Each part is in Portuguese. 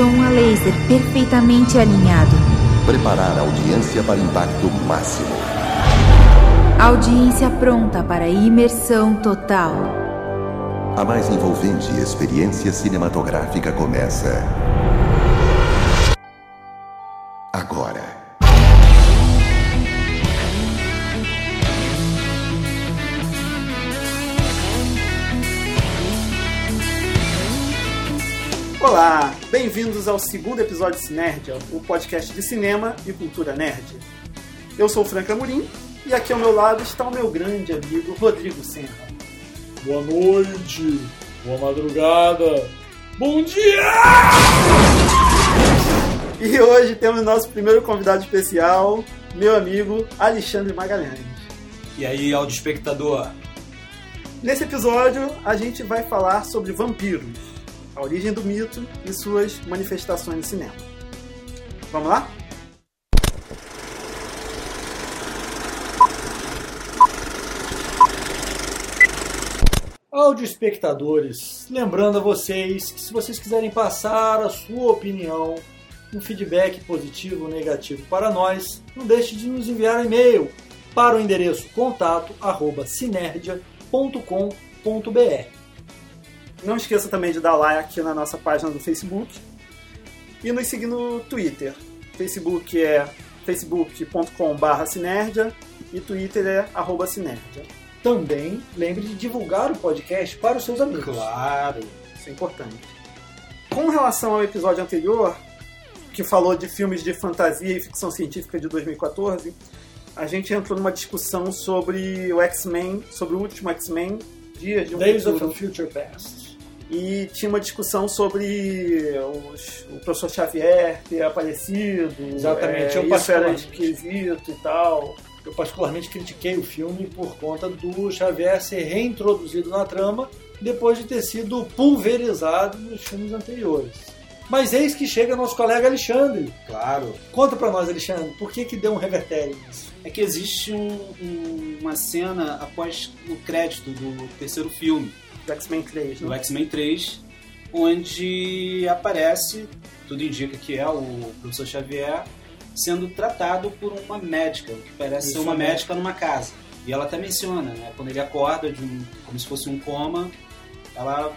som a laser perfeitamente alinhado. Preparar a audiência para impacto máximo. Audiência pronta para imersão total. A mais envolvente experiência cinematográfica começa. Bem-vindos ao segundo episódio de Sinergia, o podcast de cinema e cultura nerd. Eu sou o Frank Amorim e aqui ao meu lado está o meu grande amigo Rodrigo Senra. Boa noite, boa madrugada, bom dia! E hoje temos nosso primeiro convidado especial, meu amigo Alexandre Magalhães. E aí, áudio espectador? Nesse episódio, a gente vai falar sobre vampiros, a origem do mito e suas manifestações no cinema. Vamos lá? Áudio espectadores, lembrando a vocês que se vocês quiserem passar a sua opinião, um feedback positivo ou negativo para nós, não deixe de nos enviar um e-mail para o endereço contato@sinergia.com.br. Não esqueça também de dar like aqui na nossa página do Facebook e nos seguir no Twitter. Facebook é facebook.com.br sinergia e Twitter é arroba sinergia. Também lembre de divulgar o podcast para os seus amigos. Claro. Isso é importante. Com relação ao episódio anterior, que falou de filmes de fantasia e ficção científica de 2014, a gente entrou numa discussão sobre o X-Men, sobre o último X-Men, Dias de um Days of Futuro. a Future Past. E tinha uma discussão sobre os- o professor Xavier ter aparecido. Exatamente, é, eu isso era particularmente. esquisito e tal. Eu particularmente critiquei o filme por conta do Xavier ser reintroduzido na trama depois de ter sido pulverizado nos filmes anteriores. Mas eis que chega nosso colega Alexandre. Claro. Conta pra nós, Alexandre, por que que deu um revertério nisso? É que existe um- um- uma cena após o crédito do terceiro filme, Do X-Men 3, do né? X-Men 3, onde aparece, tudo indica que é o professor Xavier, sendo tratado por uma médica, o que parece Isso ser uma mesmo. médica numa casa. E ela até menciona, né? Quando ele acorda de um, como se fosse um coma, ela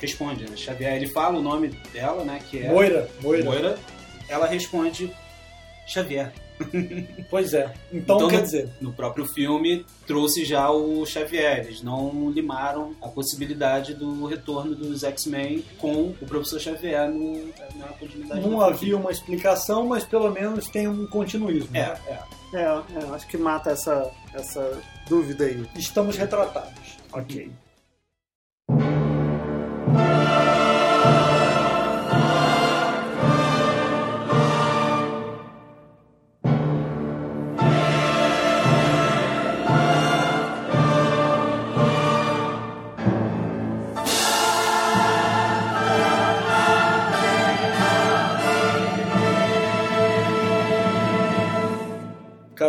responde, né? Xavier, ele fala o nome dela, né? Que é Moira, Moira. Moira. Ela responde Xavier. Pois é. Então, Então, quer no- dizer, No próprio filme trouxe já o Xavier. Eles não limaram a possibilidade do retorno dos X-Men com o professor Xavier no, na continuidade. não havia filme. uma explicação, mas pelo menos tem um continuismo. É, né? é. É, é, acho que mata essa, essa dúvida aí. Estamos retratados. Ok.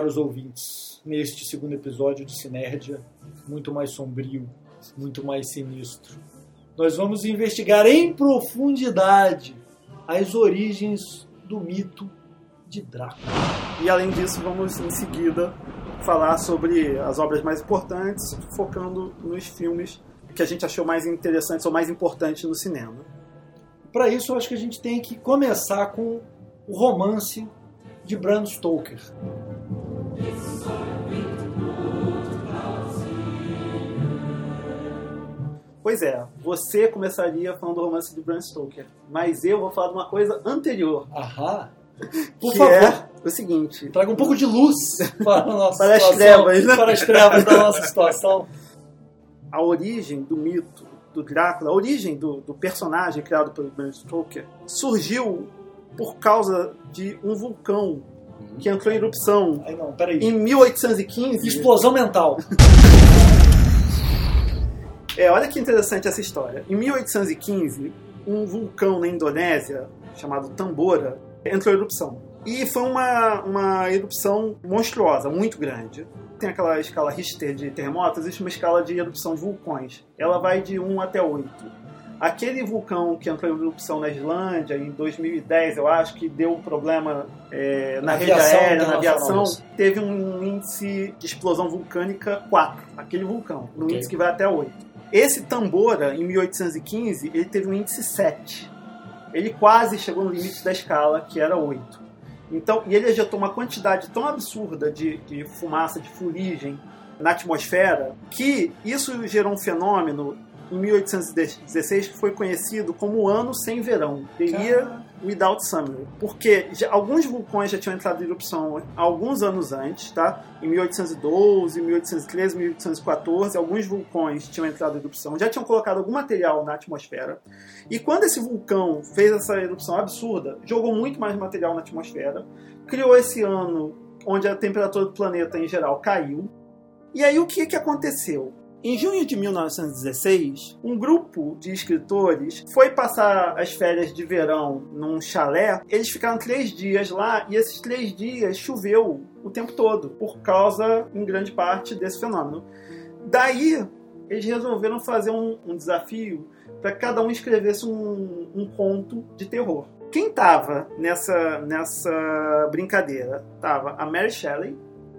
Caros ouvintes, neste segundo episódio de Sinergia, muito mais sombrio, muito mais sinistro, nós vamos investigar em profundidade as origens do mito de Drácula. E além disso, vamos em seguida falar sobre as obras mais importantes, focando nos filmes que a gente achou mais interessantes ou mais importantes no cinema. Para isso, eu acho que a gente tem que começar com o romance de Bram Stoker. Pois é, você começaria falando do romance de Bram Stoker, mas eu vou falar de uma coisa anterior, Ahá! Por que favor, é o seguinte. traga um pouco de luz para a nossa Para as situação, trevas, né? Para as trevas da nossa situação. a origem do mito do Drácula, a origem do, do personagem criado pelo Bram Stoker, surgiu por causa de um vulcão que entrou em erupção não, em 1815. Explosão mental. É, olha que interessante essa história. Em 1815, um vulcão na Indonésia, chamado Tambora, entrou em erupção. E foi uma, uma erupção monstruosa, muito grande. Tem aquela escala Richter de terremotos, existe uma escala de erupção de vulcões. Ela vai de 1 até 8. Aquele vulcão que entrou em erupção na Islândia em 2010, eu acho, que deu um problema é, na rede Aviação aérea, na aviação, teve um índice de explosão vulcânica 4, aquele vulcão, no Ok. índice que vai até 8. Esse Tambora, em 1815, ele teve um índice 7. Ele quase chegou no limite da escala, que era 8. Então, e ele ejetou uma quantidade tão absurda de, de fumaça, de fuligem na atmosfera, que isso gerou um fenômeno em 1816 que foi conhecido como o ano sem verão, The Year Without Summer, porque já- alguns vulcões já tinham entrado em erupção alguns anos antes, tá? Em 1812, 1813, 1814, alguns vulcões tinham entrado em erupção, já tinham colocado algum material na atmosfera. E quando esse vulcão fez essa erupção absurda, jogou muito mais material na atmosfera, criou esse ano onde a temperatura do planeta em geral caiu. E aí o que, que aconteceu? Em junho de 1916, um grupo de escritores foi passar as férias de verão num chalé. Eles ficaram três dias lá e esses três dias choveu o tempo todo, por causa, em grande parte, desse fenômeno. Daí, eles resolveram fazer um, um desafio para cada um escrevesse um, um conto de terror. Quem estava nessa, nessa brincadeira? Tava a Mary Shelley,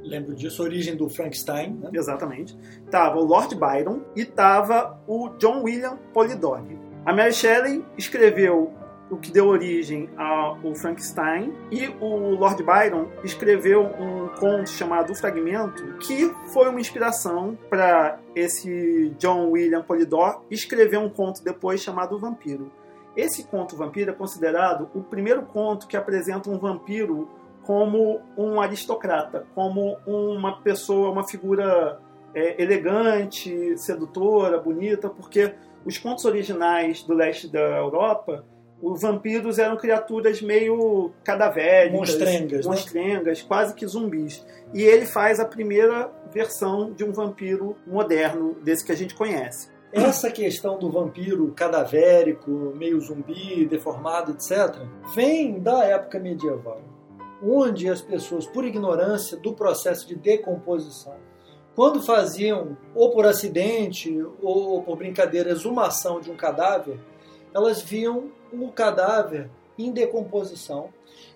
Lembro disso, origem do Frankenstein. Né? Exatamente. Tava o Lord Byron e tava o John William Polidori. A Mary Shelley escreveu o que deu origem ao Frankenstein e o Lord Byron escreveu um conto chamado O Fragmento que foi uma inspiração para esse John William Polidori escrever um conto depois chamado O Vampiro. Esse conto Vampiro é considerado o primeiro conto que apresenta um vampiro como um aristocrata, como uma pessoa, uma figura é, elegante, sedutora, bonita, porque os contos originais do leste da Europa, os vampiros eram criaturas meio cadavéricas, Monstrengas, né? monstrengas, quase que zumbis. E ele faz a primeira versão de um vampiro moderno, desse que a gente conhece. Essa questão do vampiro cadavérico, meio zumbi, deformado, etc., vem da época medieval, onde as pessoas, por ignorância do processo de decomposição, quando faziam, ou por acidente, ou por brincadeira, exumação de um cadáver, elas viam o cadáver em decomposição.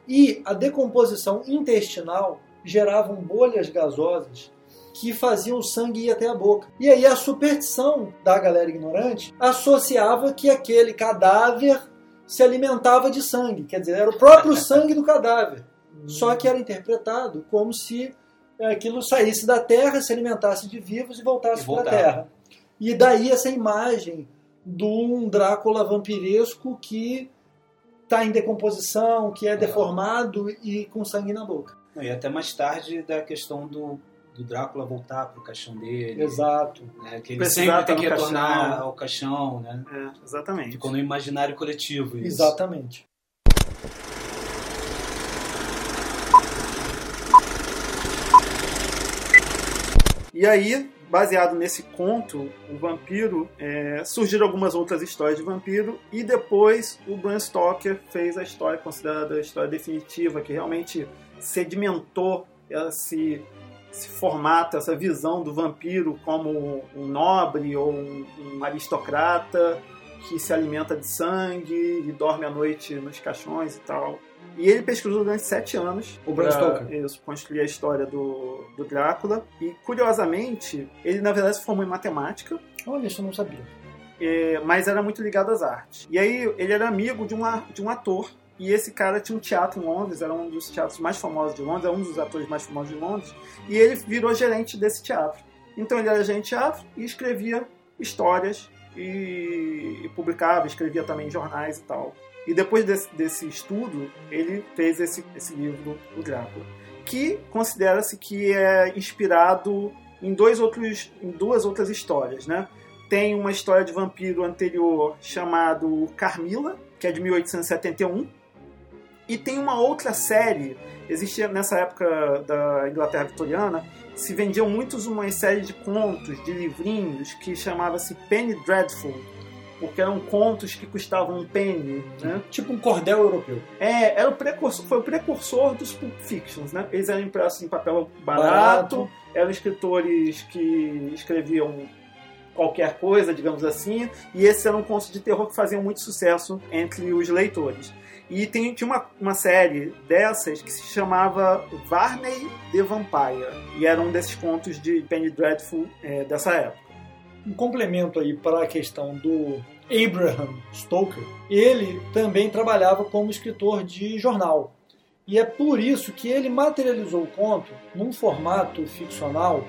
E a decomposição intestinal gerava bolhas gasosas que faziam o sangue ir até a boca. E aí a superstição da galera ignorante associava que aquele cadáver se alimentava de sangue, quer dizer, era o próprio sangue do cadáver. Só que era interpretado como se aquilo saísse da terra, se alimentasse de vivos e voltasse para a terra. E daí essa imagem de um Drácula vampiresco que está em decomposição, que é deformado e com sangue na boca. E até mais tarde da questão do, do Drácula voltar pro caixão dele. Exato. né, que ele Precisar sempre tem tá que no retornar caixão. ao caixão, né? É, exatamente. Ficou no imaginário coletivo isso. Exatamente. E aí, baseado nesse conto, o vampiro, é, surgiram algumas outras histórias de vampiro e depois o Bram Stoker fez a história considerada a história definitiva, que realmente sedimentou esse, esse formato, essa visão do vampiro como um nobre ou um, um aristocrata que se alimenta de sangue e dorme à noite nos caixões e tal. E ele pesquisou durante sete anos. O Bram Stoker. Isso, construir a história do, do Drácula. E, curiosamente, ele, na verdade, se formou em matemática, Olha, isso eu não sabia. é, mas era muito ligado às artes. E aí, ele era amigo de um, a- de um ator. E esse cara tinha um teatro em Londres, era um dos teatros mais famosos de Londres, era um dos atores mais famosos de Londres. E ele virou gerente desse teatro. Então, ele era gerente de teatro e escrevia histórias e, e publicava, escrevia também em jornais e tal. E depois desse, desse estudo, ele fez esse, esse livro, O Drácula, que considera-se que é inspirado em, dois outros, em duas outras histórias. Né? Tem uma história de vampiro anterior chamado Carmila, que é de 1871, e tem uma outra série, existia nessa época da Inglaterra vitoriana, se vendiam muitos uma série de contos, de livrinhos, que chamava-se Penny Dreadful, porque eram contos que custavam um penny, né? Tipo um cordel europeu. É, era o precursor, foi o precursor dos Pulp Fictions, né? Eles eram impressos em papel barato, Barato. eram escritores que escreviam qualquer coisa, digamos assim, e esses eram contos de terror que faziam muito sucesso entre os leitores. E tem, tinha uma, uma série dessas que se chamava Varney the Vampire, e era um desses contos de Penny Dreadful é, dessa época. Um complemento aí para a questão do Abraham Stoker, ele também trabalhava como escritor de jornal. E é por isso que ele materializou o conto num formato ficcional,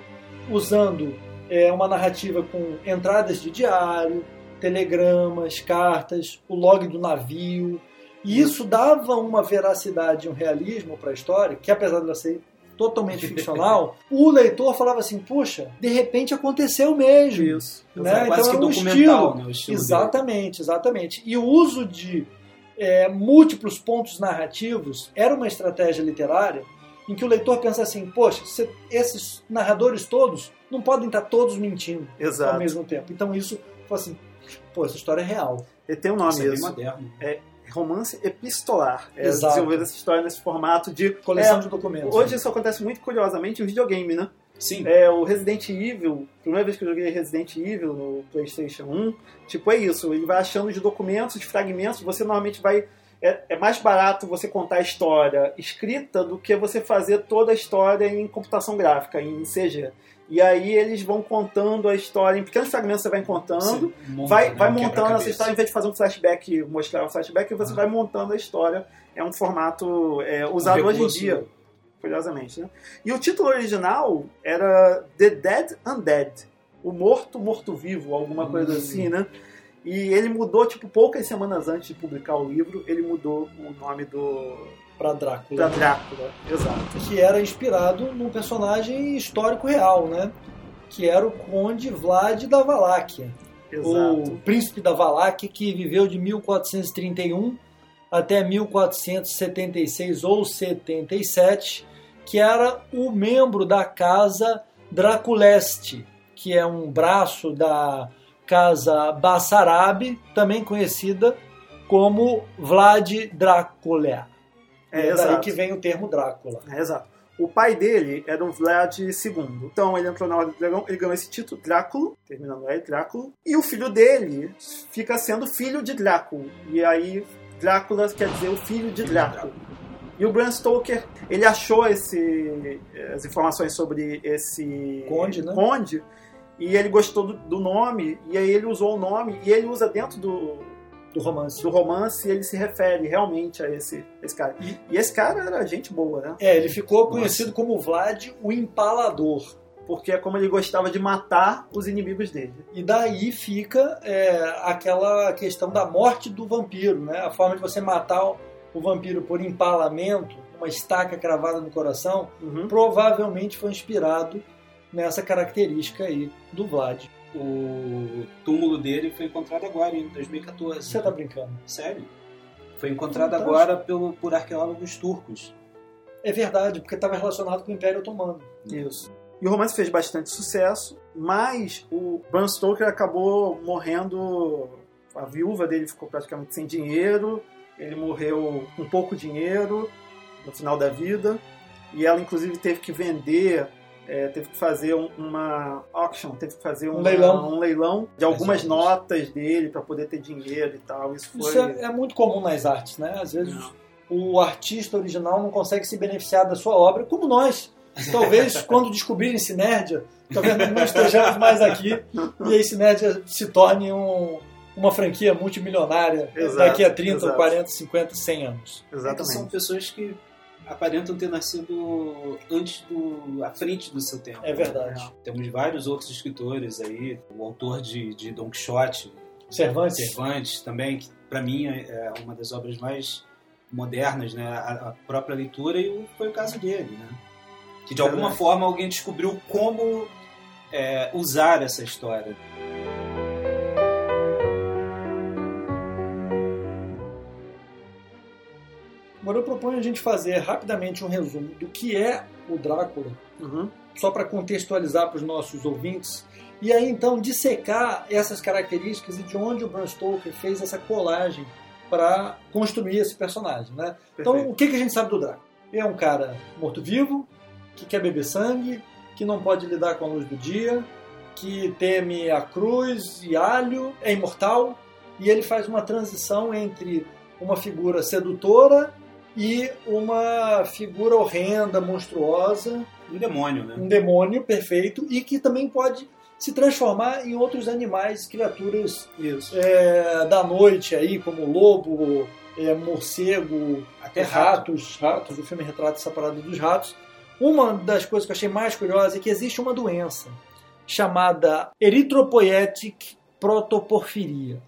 usando é, uma narrativa com entradas de diário, telegramas, cartas, o log do navio. E isso dava uma veracidade, um realismo para a história, que apesar de ela ser totalmente ficcional, o leitor falava assim, puxa, de repente aconteceu mesmo. Isso. Né? Quase Então que era um documental, estilo. né, o estilo exatamente, exatamente. E o uso de é, múltiplos pontos narrativos era uma estratégia literária em que o leitor pensa assim, poxa, se- esses narradores todos não podem estar todos mentindo ao Exato. mesmo tempo. Então isso, fala assim, pô, essa história é real. Ele tem um nome Isso é. Romance epistolar. É Exato. desenvolver essa história nesse formato de. Coleção É, de documentos. Hoje isso acontece muito curiosamente em videogame, né? Sim. É, o Resident Evil, primeira vez que eu joguei Resident Evil no PlayStation 1, tipo, é isso, ele vai achando de documentos, de fragmentos, você normalmente vai. É, é mais barato você contar a história escrita do que você fazer toda a história em computação gráfica, em CG. E aí eles vão contando a história, em pequenos fragmentos você vai contando, monta, vai, né, vai um montando essa história, em vez de fazer um flashback, mostrar o flashback, você Ah. vai montando a história. É um formato é, usado Um hoje em dia, curiosamente. Né? E o título original era The Dead Undead, o morto morto-vivo, alguma coisa Hum. assim, né? E ele mudou, tipo, poucas semanas antes de publicar o livro, ele mudou o nome do Para Drácula. Drácula. Exato. que era inspirado num personagem histórico real, né? Que era o Conde Vlad da Valáquia. Exato. o príncipe da Valáquia que viveu de 1431 até 1476 ou 77, que era o membro da casa Draculeste, que é um braço da casa Bassarabe, também conhecida como Vlad Drácula. É, É, daí que vem o termo Drácula. É, exato. O pai dele era o Vlad II. Então ele entrou na Ordem do Dragão, ele ganhou esse título, Dráculo, terminando aí, Dráculo. E o filho dele fica sendo filho de Dráculo. E aí, Drácula quer dizer o filho de Dráculo. E o Bram Stoker, ele achou esse, as informações sobre esse Conde, né? conde, e ele gostou do, do nome, e aí ele usou o nome, e ele usa dentro do, Do romance. do romance, ele se refere realmente a esse, esse cara. E, e esse cara era gente boa, né? É, ele ficou Nossa. conhecido como Vlad o Empalador. porque é como ele gostava de matar os inimigos dele. E daí fica é, aquela questão da morte do vampiro, né? A forma de você matar o vampiro por empalamento, uma estaca cravada no coração, Uhum. provavelmente foi inspirado nessa característica aí do Vlad. O túmulo dele foi encontrado agora, em 2014. Você tá brincando? Sério? Foi encontrado Fantástico. agora pelo, por arqueólogos turcos. É verdade, porque estava relacionado com o Império Otomano. Isso. E o romance fez bastante sucesso, mas o Bram Stoker acabou morrendo. A viúva dele ficou praticamente sem dinheiro, ele morreu com pouco dinheiro no final da vida, e ela, inclusive, teve que vender. É, teve que fazer um- uma auction, teve que fazer uma- leilão. um leilão de algumas As notas dele para poder ter dinheiro e tal. Isso foi. Isso é, é muito comum nas artes, né? Às vezes o artista original não consegue se beneficiar da sua obra, como nós. Talvez quando descobrirem Sinergia, talvez não estejamos mais aqui e aí Sinergia se torne um- uma franquia multimilionária Exato, daqui a 30, exato. 40, 50, 100 anos. É Exatamente. são pessoas que aparentam ter nascido antes do. à frente do seu tempo. É verdade. Temos vários outros escritores aí, o autor de, de Don Quixote, Cervantes. Cervantes também, que para mim é é uma das obras mais modernas, né? A, a própria leitura e o- foi o caso dele, né? Que de alguma Verdade. forma alguém descobriu como é, usar essa história. Agora eu proponho a gente fazer rapidamente um resumo do que é o Drácula, Uhum. só para contextualizar para os nossos ouvintes, e aí então dissecar essas características e de onde o Bram Stoker fez essa colagem para construir esse personagem, né? Então, o que, que a gente sabe do Drácula? Ele é um cara morto-vivo, que quer beber sangue, que não pode lidar com a luz do dia, que teme a cruz e alho, é imortal, e ele faz uma transição entre uma figura sedutora e uma figura horrenda, monstruosa, Um demônio, né? um demônio perfeito, e que também pode se transformar em outros animais, criaturas Isso. é, da noite aí, como lobo, é, morcego, Até ratos, ratos, o filme retrata essa parada dos ratos. Uma das coisas que eu achei mais curiosa é que existe uma doença chamada eritropoietic protoporfiria,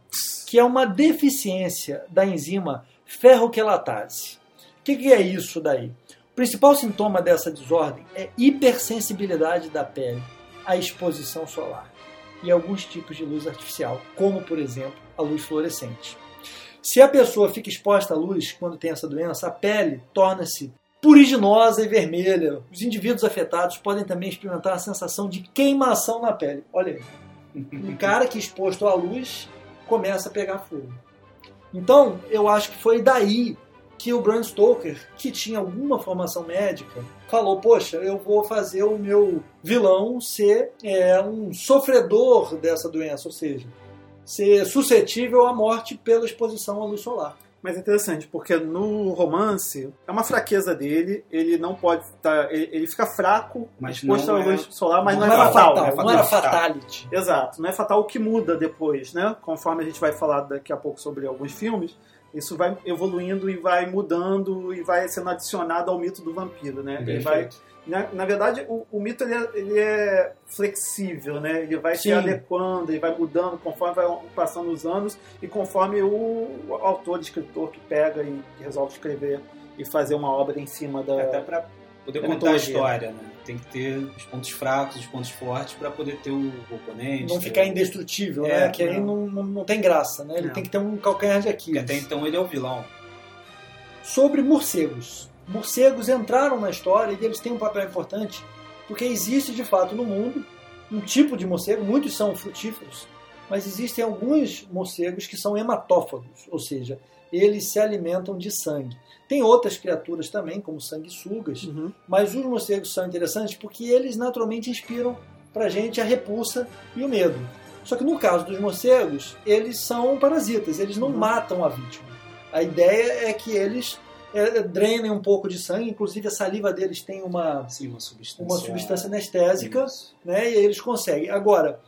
que é uma deficiência da enzima ferroquelatase. O que, que é isso daí? O principal sintoma dessa desordem é hipersensibilidade da pele à exposição solar e alguns tipos de luz artificial, como por exemplo a luz fluorescente. Se a pessoa fica exposta à luz quando tem essa doença, a pele torna-se puriginosa e vermelha. Os indivíduos afetados podem também experimentar a sensação de queimação na pele. Olha aí. Um cara que é exposto à luz começa a pegar fogo. Então, eu acho que foi daí que o Bram Stoker, que tinha alguma formação médica, falou: Poxa, eu vou fazer o meu vilão ser é, um sofredor dessa doença, ou seja, ser suscetível à morte pela exposição à luz solar. Mas é interessante, porque no romance é uma fraqueza dele, ele não pode estar. ele, ele fica fraco, Mas exposto não à é- luz solar, mas não, não é era fatal. fatal, não era fatal. fatality. Exato, não é fatal o que muda depois, né? Conforme a gente vai falar daqui a pouco sobre alguns filmes, isso vai evoluindo e vai mudando e vai sendo adicionado ao mito do vampiro, né? Ele vai, na, na verdade, o, o mito ele é, ele é flexível, né? Ele vai se Sim. adequando, ele vai mudando conforme vai passando os anos e conforme o, o autor, escritor que pega e que resolve escrever e fazer uma obra em cima da. Até pra poder contar a história, né? Tem que ter os pontos fracos, os pontos fortes pra poder ter o oponente. Não ficar indestrutível, É, né? Que aí não. não, não, tem graça, né? Ele Não. tem que ter um calcanhar de Porque Aquiles. até então ele é o vilão. Sobre morcegos. Morcegos entraram na história e eles têm um papel importante porque existe de fato no mundo um tipo de morcego, muitos são frutíferos, mas existem alguns morcegos que são hematófagos, ou seja, eles se alimentam de sangue. Tem outras criaturas também, como sanguessugas, Uhum. mas os morcegos são interessantes porque eles naturalmente inspiram pra gente a repulsa e o medo. Só que no caso dos morcegos, eles são parasitas, eles não Uhum. matam a vítima. A ideia é que eles é, drenem um pouco de sangue, inclusive a saliva deles tem uma, Sim, uma substância. uma substância anestésica, Isso. né, e aí eles conseguem. Agora,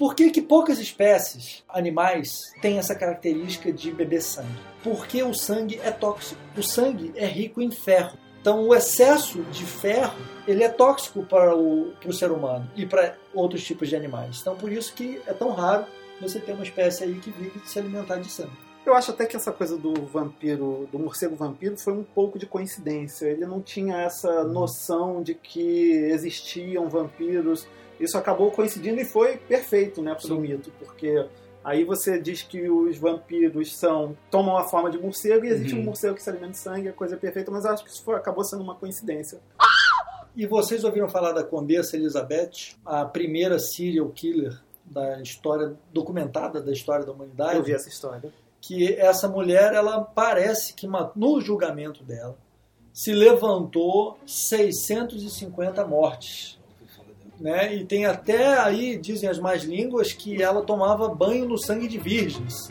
por que, que poucas espécies animais têm essa característica de beber sangue? Porque o sangue é tóxico. O sangue é rico em ferro. Então, o excesso de ferro ele é tóxico para o, para o ser humano e para outros tipos de animais. Então, por isso que é tão raro você ter uma espécie aí que vive de se alimentar de sangue. Eu acho até que essa coisa do vampiro, do morcego vampiro, foi um pouco de coincidência. Ele não tinha essa noção de que existiam vampiros. Isso acabou coincidindo e foi perfeito, né, pro Sim. mito, porque aí você diz que os vampiros são tomam a forma de morcego e existe Uhum. um morcego que se alimenta de sangue, é coisa perfeita, mas acho que isso foi, acabou sendo uma coincidência. E vocês ouviram falar da Condessa Elizabeth, a primeira serial killer da história documentada da história da humanidade? Eu vi essa história. que essa mulher, ela parece que no julgamento dela se levantou 650 mortes. Né? E tem até aí, dizem as más línguas, que ela tomava banho no sangue de virgens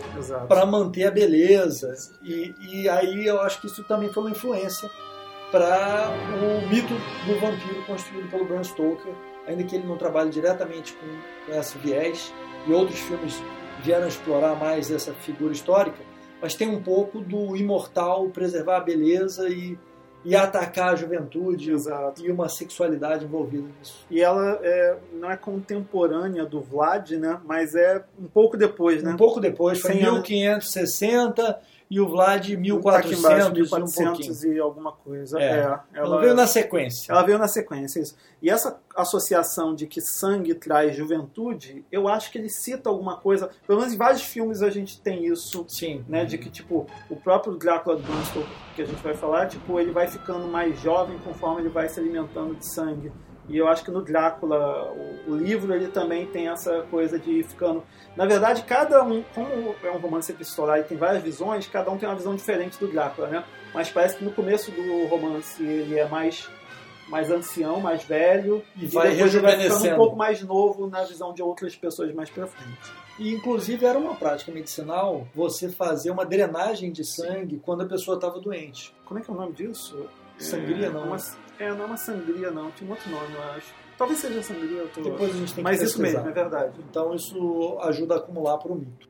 para manter a beleza. E, e aí eu acho que isso também foi uma influência para o mito do vampiro construído pelo Bram Stoker, ainda que ele não trabalhe diretamente com, com esse viés, e outros filmes vieram explorar mais essa figura histórica, mas tem um pouco do imortal preservar a beleza e, e atacar a juventude Exato. e uma sexualidade envolvida nisso. E ela é, não é contemporânea do Vlad, né? Mas é um pouco depois, né? Um pouco depois, foi anos. 1560 e o Vlad Tá aqui 1400 embaixo, e um pouquinho. 1400 e alguma coisa. É. É, Ela, ela, veio na sequência. ela veio na sequência, isso. E essa associação de que sangue traz juventude, eu acho que ele cita alguma coisa. Pelo menos em vários filmes a gente tem isso. Sim. Né, de que, tipo, o próprio Drácula Stoker, que a gente vai falar, tipo, ele vai ficando mais jovem conforme ele vai se alimentando de sangue. E eu acho que no Drácula, o, o livro, ele também tem essa coisa de ir ficando... Na verdade, cada um, como é um romance epistolar e tem várias visões, cada um tem uma visão diferente do Drácula, né? Mas parece que no começo do romance ele é mais mais ancião, mais velho, E vai depois ele vai ficando um pouco mais novo na visão de outras pessoas mais pra frente. E, inclusive, era uma prática medicinal você fazer uma drenagem de sangue quando a pessoa estava doente. Como é que é o nome disso? Sangria, é, não, Uma? É, não é uma sangria, não. Tinha um outro nome, eu acho. Talvez seja sangria, eu tô... Depois a gente tem que Mas isso pesquisar. mesmo, é verdade. Então, isso ajuda a acumular para o mito.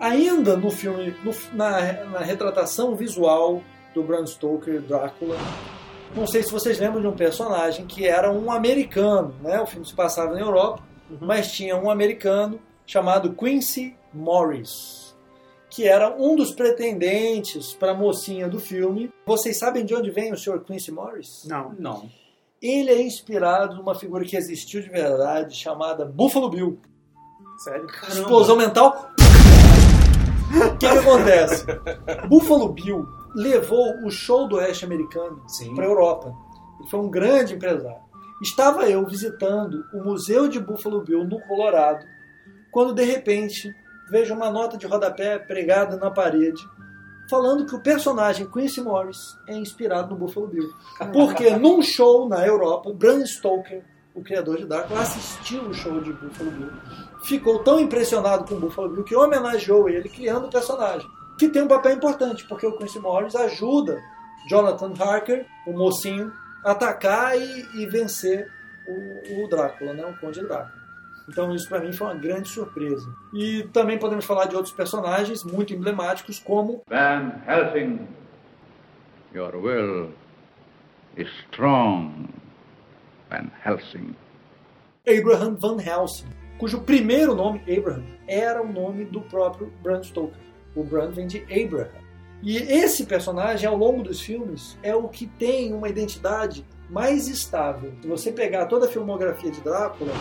Ainda no filme, no- na, na retratação visual do Bram Stoker Drácula, não sei se vocês lembram de um personagem que era um americano, né? O filme se passava na Europa, mas tinha um americano chamado Quincy Morris, que era um dos pretendentes para a mocinha do filme. Vocês sabem de onde vem o Sr. Quincy Morris? Não. Não. Ele é inspirado numa figura que existiu de verdade, chamada Buffalo Bill. Sério? Explosão mental. O que, que acontece? Buffalo Bill levou o show do oeste americano para a Europa. Ele foi um grande empresário. Estava eu visitando o Museu de Buffalo Bill no Colorado, quando de repente vejo uma nota de rodapé pregada na parede falando que o personagem Quincy Morris é inspirado no Buffalo Bill. Porque num show na Europa, o Bram Stoker, o criador de Drácula, assistiu o show de Buffalo Bill. Ficou tão impressionado com o Buffalo Bill que homenageou ele criando o personagem. Que tem um papel importante, porque o Quincy Morris ajuda Jonathan Harker, o mocinho, a atacar e, e vencer o, o Drácula, né? o Conde Drácula. Então isso para mim foi uma grande surpresa. E também podemos falar de outros personagens muito emblemáticos, como Van Helsing, your will is strong, Van Helsing. Abraham Van Helsing, cujo primeiro nome, Abraham, era o nome do próprio Bram Stoker. O Bram vem de Abraham. E esse personagem, ao longo dos filmes, é o que tem uma identidade mais estável. Se você pegar toda a filmografia de Drácula,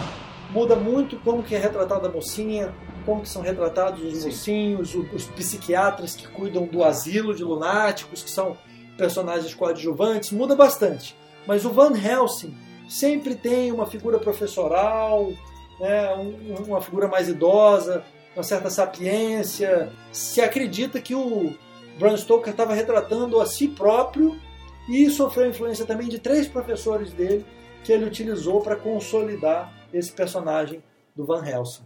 muda muito como que é retratada a mocinha, como que são retratados os Sim. mocinhos, o- os psiquiatras que cuidam do asilo de lunáticos, que são personagens coadjuvantes, muda bastante. Mas o Van Helsing sempre tem uma figura professoral, né, um- uma figura mais idosa, uma certa sapiência. Se acredita que o Bram Stoker estava retratando a si próprio e sofreu influência também de três professores dele que ele utilizou para consolidar esse personagem do Van Helsing.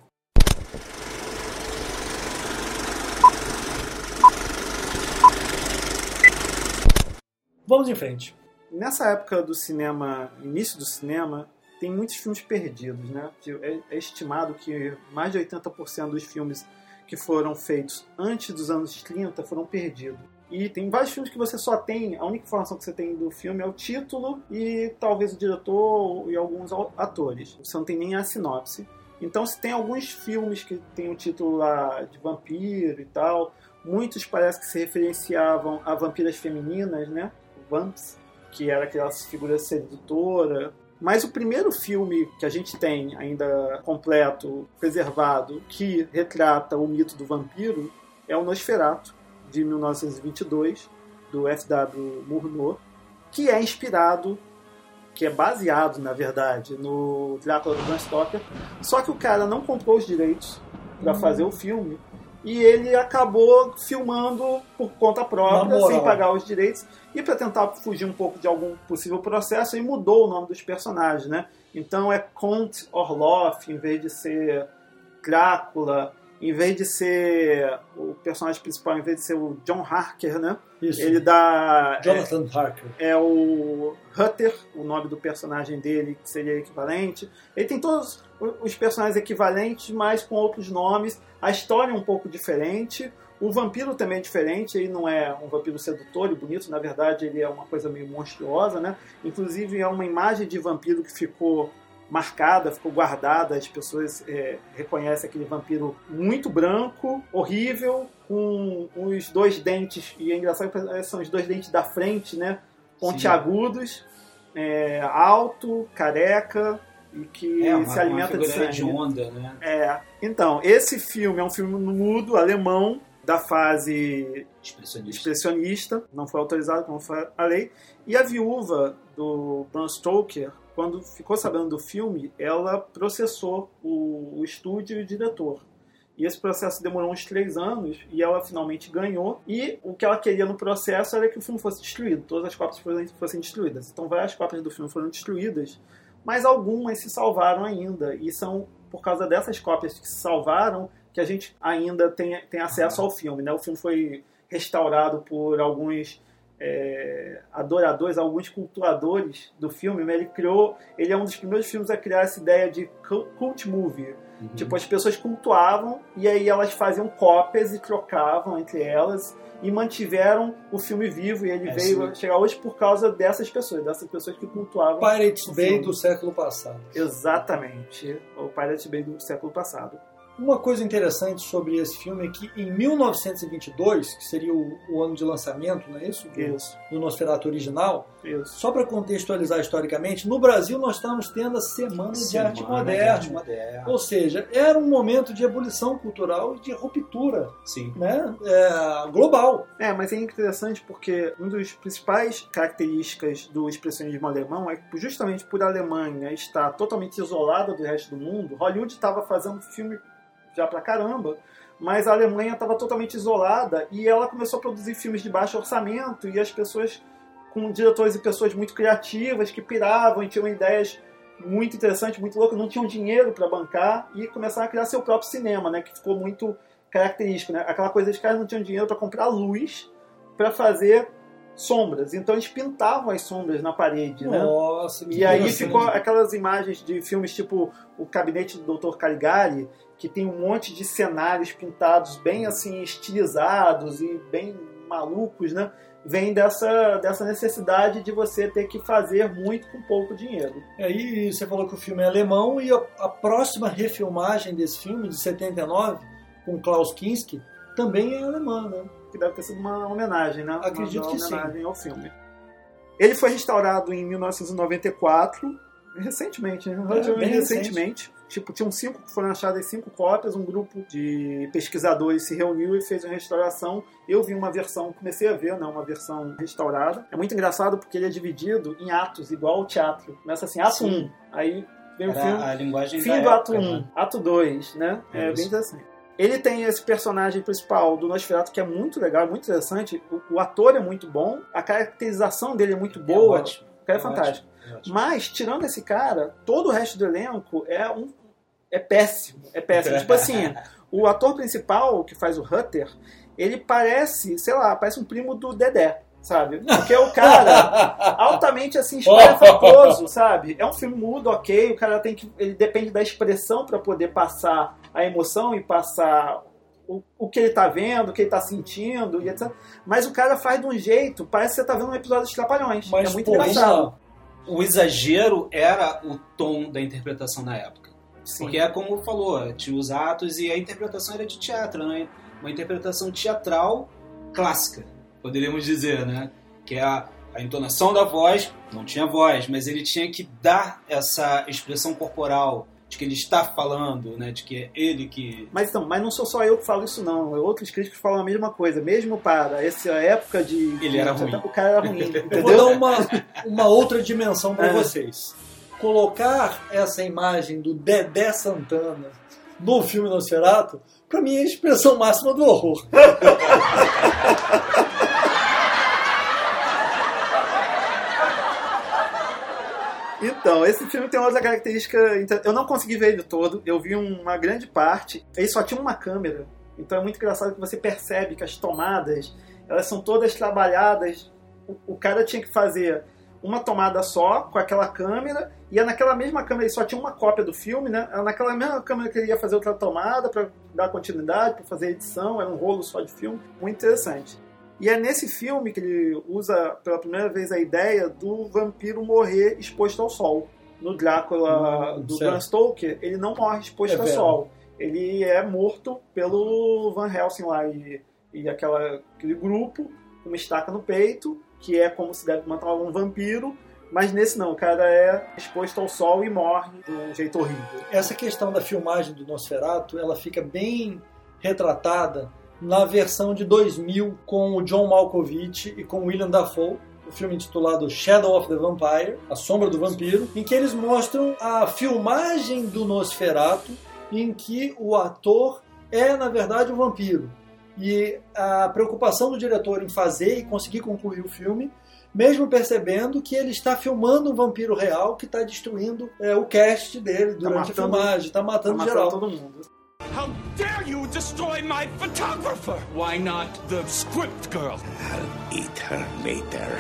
Vamos em frente. Nessa época do cinema, início do cinema, tem muitos filmes perdidos, né? É, é estimado que mais de 80% dos filmes que foram feitos antes dos anos 30 foram perdidos. E tem vários filmes que você só tem, a única informação que você tem do filme é o título e talvez o diretor e alguns atores. Você não tem nem a sinopse. Então, se tem alguns filmes que tem o título lá de vampiro e tal, muitos parece que se referenciavam a vampiras femininas, né? Vamps, que era aquela figura sedutora. Mas o primeiro filme que a gente tem ainda completo, preservado, que retrata o mito do vampiro é o Nosferatu, de 1922, do F.W. Murnau, que é inspirado, que é baseado, na verdade, no Drácula do Bram Stoker. Só que o cara não comprou os direitos para fazer o filme e ele acabou filmando por conta própria, sem pagar os direitos, e para tentar fugir um pouco de algum possível processo, ele mudou o nome dos personagens, né? Então é Count Orloff, em vez de ser Drácula, em vez de ser o personagem principal, em vez de ser o John Harker, né? Isso. Ele dá. Jonathan Harker. É, é o Hutter, o nome do personagem dele, que seria equivalente. Ele tem todos os personagens equivalentes, mas com outros nomes. A história é um pouco diferente. O vampiro também é diferente, ele não é um vampiro sedutor e bonito, na verdade ele é uma coisa meio monstruosa, né? Inclusive é uma imagem de vampiro que ficou marcada, ficou guardada, as pessoas é, reconhecem aquele vampiro muito branco, horrível, com os dois dentes, e é engraçado que são os dois dentes da frente, né? Pontiagudos, é, alto, careca, e que É, uma, se alimenta de sangue. de onda, né? É, então, esse filme é um filme mudo, alemão, da fase Expressionista. expressionista, não foi autorizado, como foi a lei. E a viúva do Bram Stoker, quando ficou sabendo do filme, ela processou o, o estúdio e o diretor. E esse processo demorou uns três anos e ela finalmente ganhou. E o que ela queria no processo era que o filme fosse destruído, todas as cópias fossem, fossem destruídas. Então várias cópias do filme foram destruídas, mas algumas se salvaram ainda. E são por causa dessas cópias que se salvaram que a gente ainda tem, tem acesso ao filme. Né? O filme foi restaurado por alguns é, adoradores, alguns cultuadores do filme. Né? Ele criou, ele é um dos primeiros filmes a criar essa ideia de cult movie. Uhum. Tipo, as pessoas cultuavam e aí elas faziam cópias e trocavam entre elas e mantiveram o filme vivo e ele é, veio sim. chegar hoje por causa dessas pessoas, dessas pessoas que cultuavam. Pirates Bay do século passado. Exatamente, o Pirates Bay do século passado. Uma coisa interessante sobre esse filme é que em 1922, que seria o, o ano de lançamento, não é isso? Do, isso. do Nosferatu original. Isso. Só para contextualizar historicamente, no Brasil nós estamos tendo a Semana, Semana de, Arte Moderna, de Arte Moderna. Ou seja, era um momento de ebulição cultural e de ruptura Sim. Né? É, global. É, mas é interessante porque uma das principais características do expressionismo alemão é que justamente por a Alemanha estar totalmente isolada do resto do mundo, Hollywood estava fazendo filme já pra caramba, mas a Alemanha estava totalmente isolada e ela começou a produzir filmes de baixo orçamento e as pessoas com diretores e pessoas muito criativas que piravam e tinham ideias muito interessantes, muito loucas, não tinham dinheiro para bancar e começaram a criar seu próprio cinema, né, que ficou muito característico, né? Aquela coisa de caras não tinham dinheiro para comprar luz para fazer sombras. Então eles pintavam as sombras na parede, né? Nossa, E aí ficou aquelas imagens de filmes tipo O Gabinete do Dr. Caligari, que tem um monte de cenários pintados bem assim estilizados e bem malucos, né? Vem dessa, dessa necessidade de você ter que fazer muito com pouco dinheiro. E aí você falou que o filme é alemão e a, a próxima refilmagem desse filme, de 79, com Klaus Kinski, também é alemã, né? Que deve ter sido uma homenagem, né? Acredito uma, uma que homenagem sim. ao filme. Ele foi restaurado em 1994, recentemente, né? É, recentemente. Tipo, tinham cinco, foram achadas cinco cópias, um grupo de pesquisadores se reuniu e fez uma restauração. Eu vi uma versão, comecei a ver, né, uma versão restaurada. É muito engraçado porque ele é dividido em atos, igual ao teatro. Começa assim, ato 1, um, aí vem o filme, a linguagem fim do ato época, 1, um, né? ato 2, né? É Isso. bem interessante. Ele tem esse personagem principal do Nosferatu que é muito legal, muito interessante. O, o ator é muito bom, a caracterização dele é muito boa. É ótimo. O cara é É fantástico. ótimo, ótimo. Mas, tirando esse cara, todo o resto do elenco é um. É péssimo. É péssimo. tipo assim, o ator principal, que faz o Hutter, ele parece, sei lá, parece um primo do Dedé, sabe? Porque é o cara altamente assim, espalhafatoso, sabe? É um filme mudo, ok. O cara tem que. Ele depende da expressão para poder passar a emoção e passar o, o que ele tá vendo, o que ele tá sentindo e etc. Mas o cara faz de um jeito, parece que você tá vendo um episódio de Trapalhões. Mas, é muito pô, engraçado. O exagero era o tom da interpretação na época. Sim. Porque é como falou, tinha os atos e a interpretação era de teatro, né? Uma interpretação teatral clássica, poderíamos dizer, né? Que é a, a entonação da voz, não tinha voz, mas ele tinha que dar essa expressão corporal de que ele está falando, né? De que é ele que Mas, então, mas não sou só eu que falo isso, não. Outros críticos falam a mesma coisa. Mesmo para essa época de. Ele era ruim. O cara era ruim. Eu vou entendeu? dar uma, uma outra dimensão para É. vocês. Colocar essa imagem do Dedé Santana no filme Nosferatu, para mim é a expressão máxima do horror. Então, esse filme tem outra característica. inter- Eu não consegui ver ele todo, eu vi uma grande parte. Ele só tinha uma câmera. Então é muito engraçado que você percebe que as tomadas elas são todas trabalhadas. O, cara tinha que fazer uma tomada só com aquela câmera e é naquela mesma câmera ele só tinha uma cópia do filme, né? Era naquela mesma câmera que ele ia fazer outra tomada para dar continuidade, para fazer edição, era um rolo só de filme, muito interessante. E é nesse filme que ele usa pela primeira vez a ideia do vampiro morrer exposto ao sol. No Drácula Hum, do certo. Bram Stoker, ele não morre exposto É ao sol. Ele é morto pelo Van Helsing lá e, e aquela, aquele grupo uma estaca no peito, que é como se deve matar um vampiro. Mas nesse não, o cara é exposto ao sol e morre de um jeito horrível. Essa questão da filmagem do Nosferatu, ela fica bem retratada na versão de 2000 com o John Malkovich e com o William Dafoe, o filme intitulado Shadow of the Vampire, A Sombra do Vampiro, em que eles mostram a filmagem do Nosferatu em que o ator é, na verdade, um vampiro. E a preocupação do diretor em fazer e conseguir concluir o filme, mesmo percebendo que ele está filmando um vampiro real que está destruindo é, o cast dele durante a matando- filmagem, está Tá matando matando geral. todo mundo. You destroy my photographer? Why not the script girl? I'll eat her later.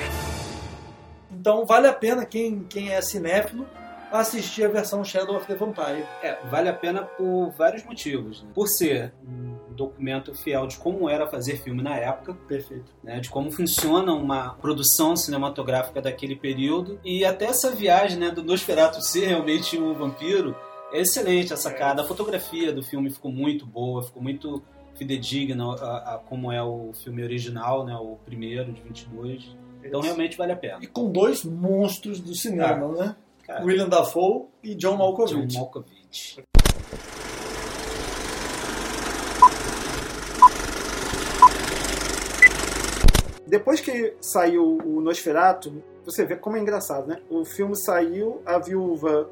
Então vale a pena quem, quem é cinéfilo assistir a versão Shadow of the Vampire. É, vale a pena por vários motivos. né? Por ser um documento fiel de como era fazer filme na época, Perfeito. né, de como funciona uma produção cinematográfica daquele período e até essa viagem né, do Nosferatu ser realmente um vampiro é excelente a sacada. A fotografia do filme ficou muito boa, ficou muito fidedigna a, a como é o filme original, né, o primeiro de 22. Então realmente vale a pena. E com dois monstros do cinema, né? Cara, William Dafoe e John Malkovich. John Malkovich. Depois que saiu o Nosferatu, você vê como é engraçado, né? O filme saiu, a viúva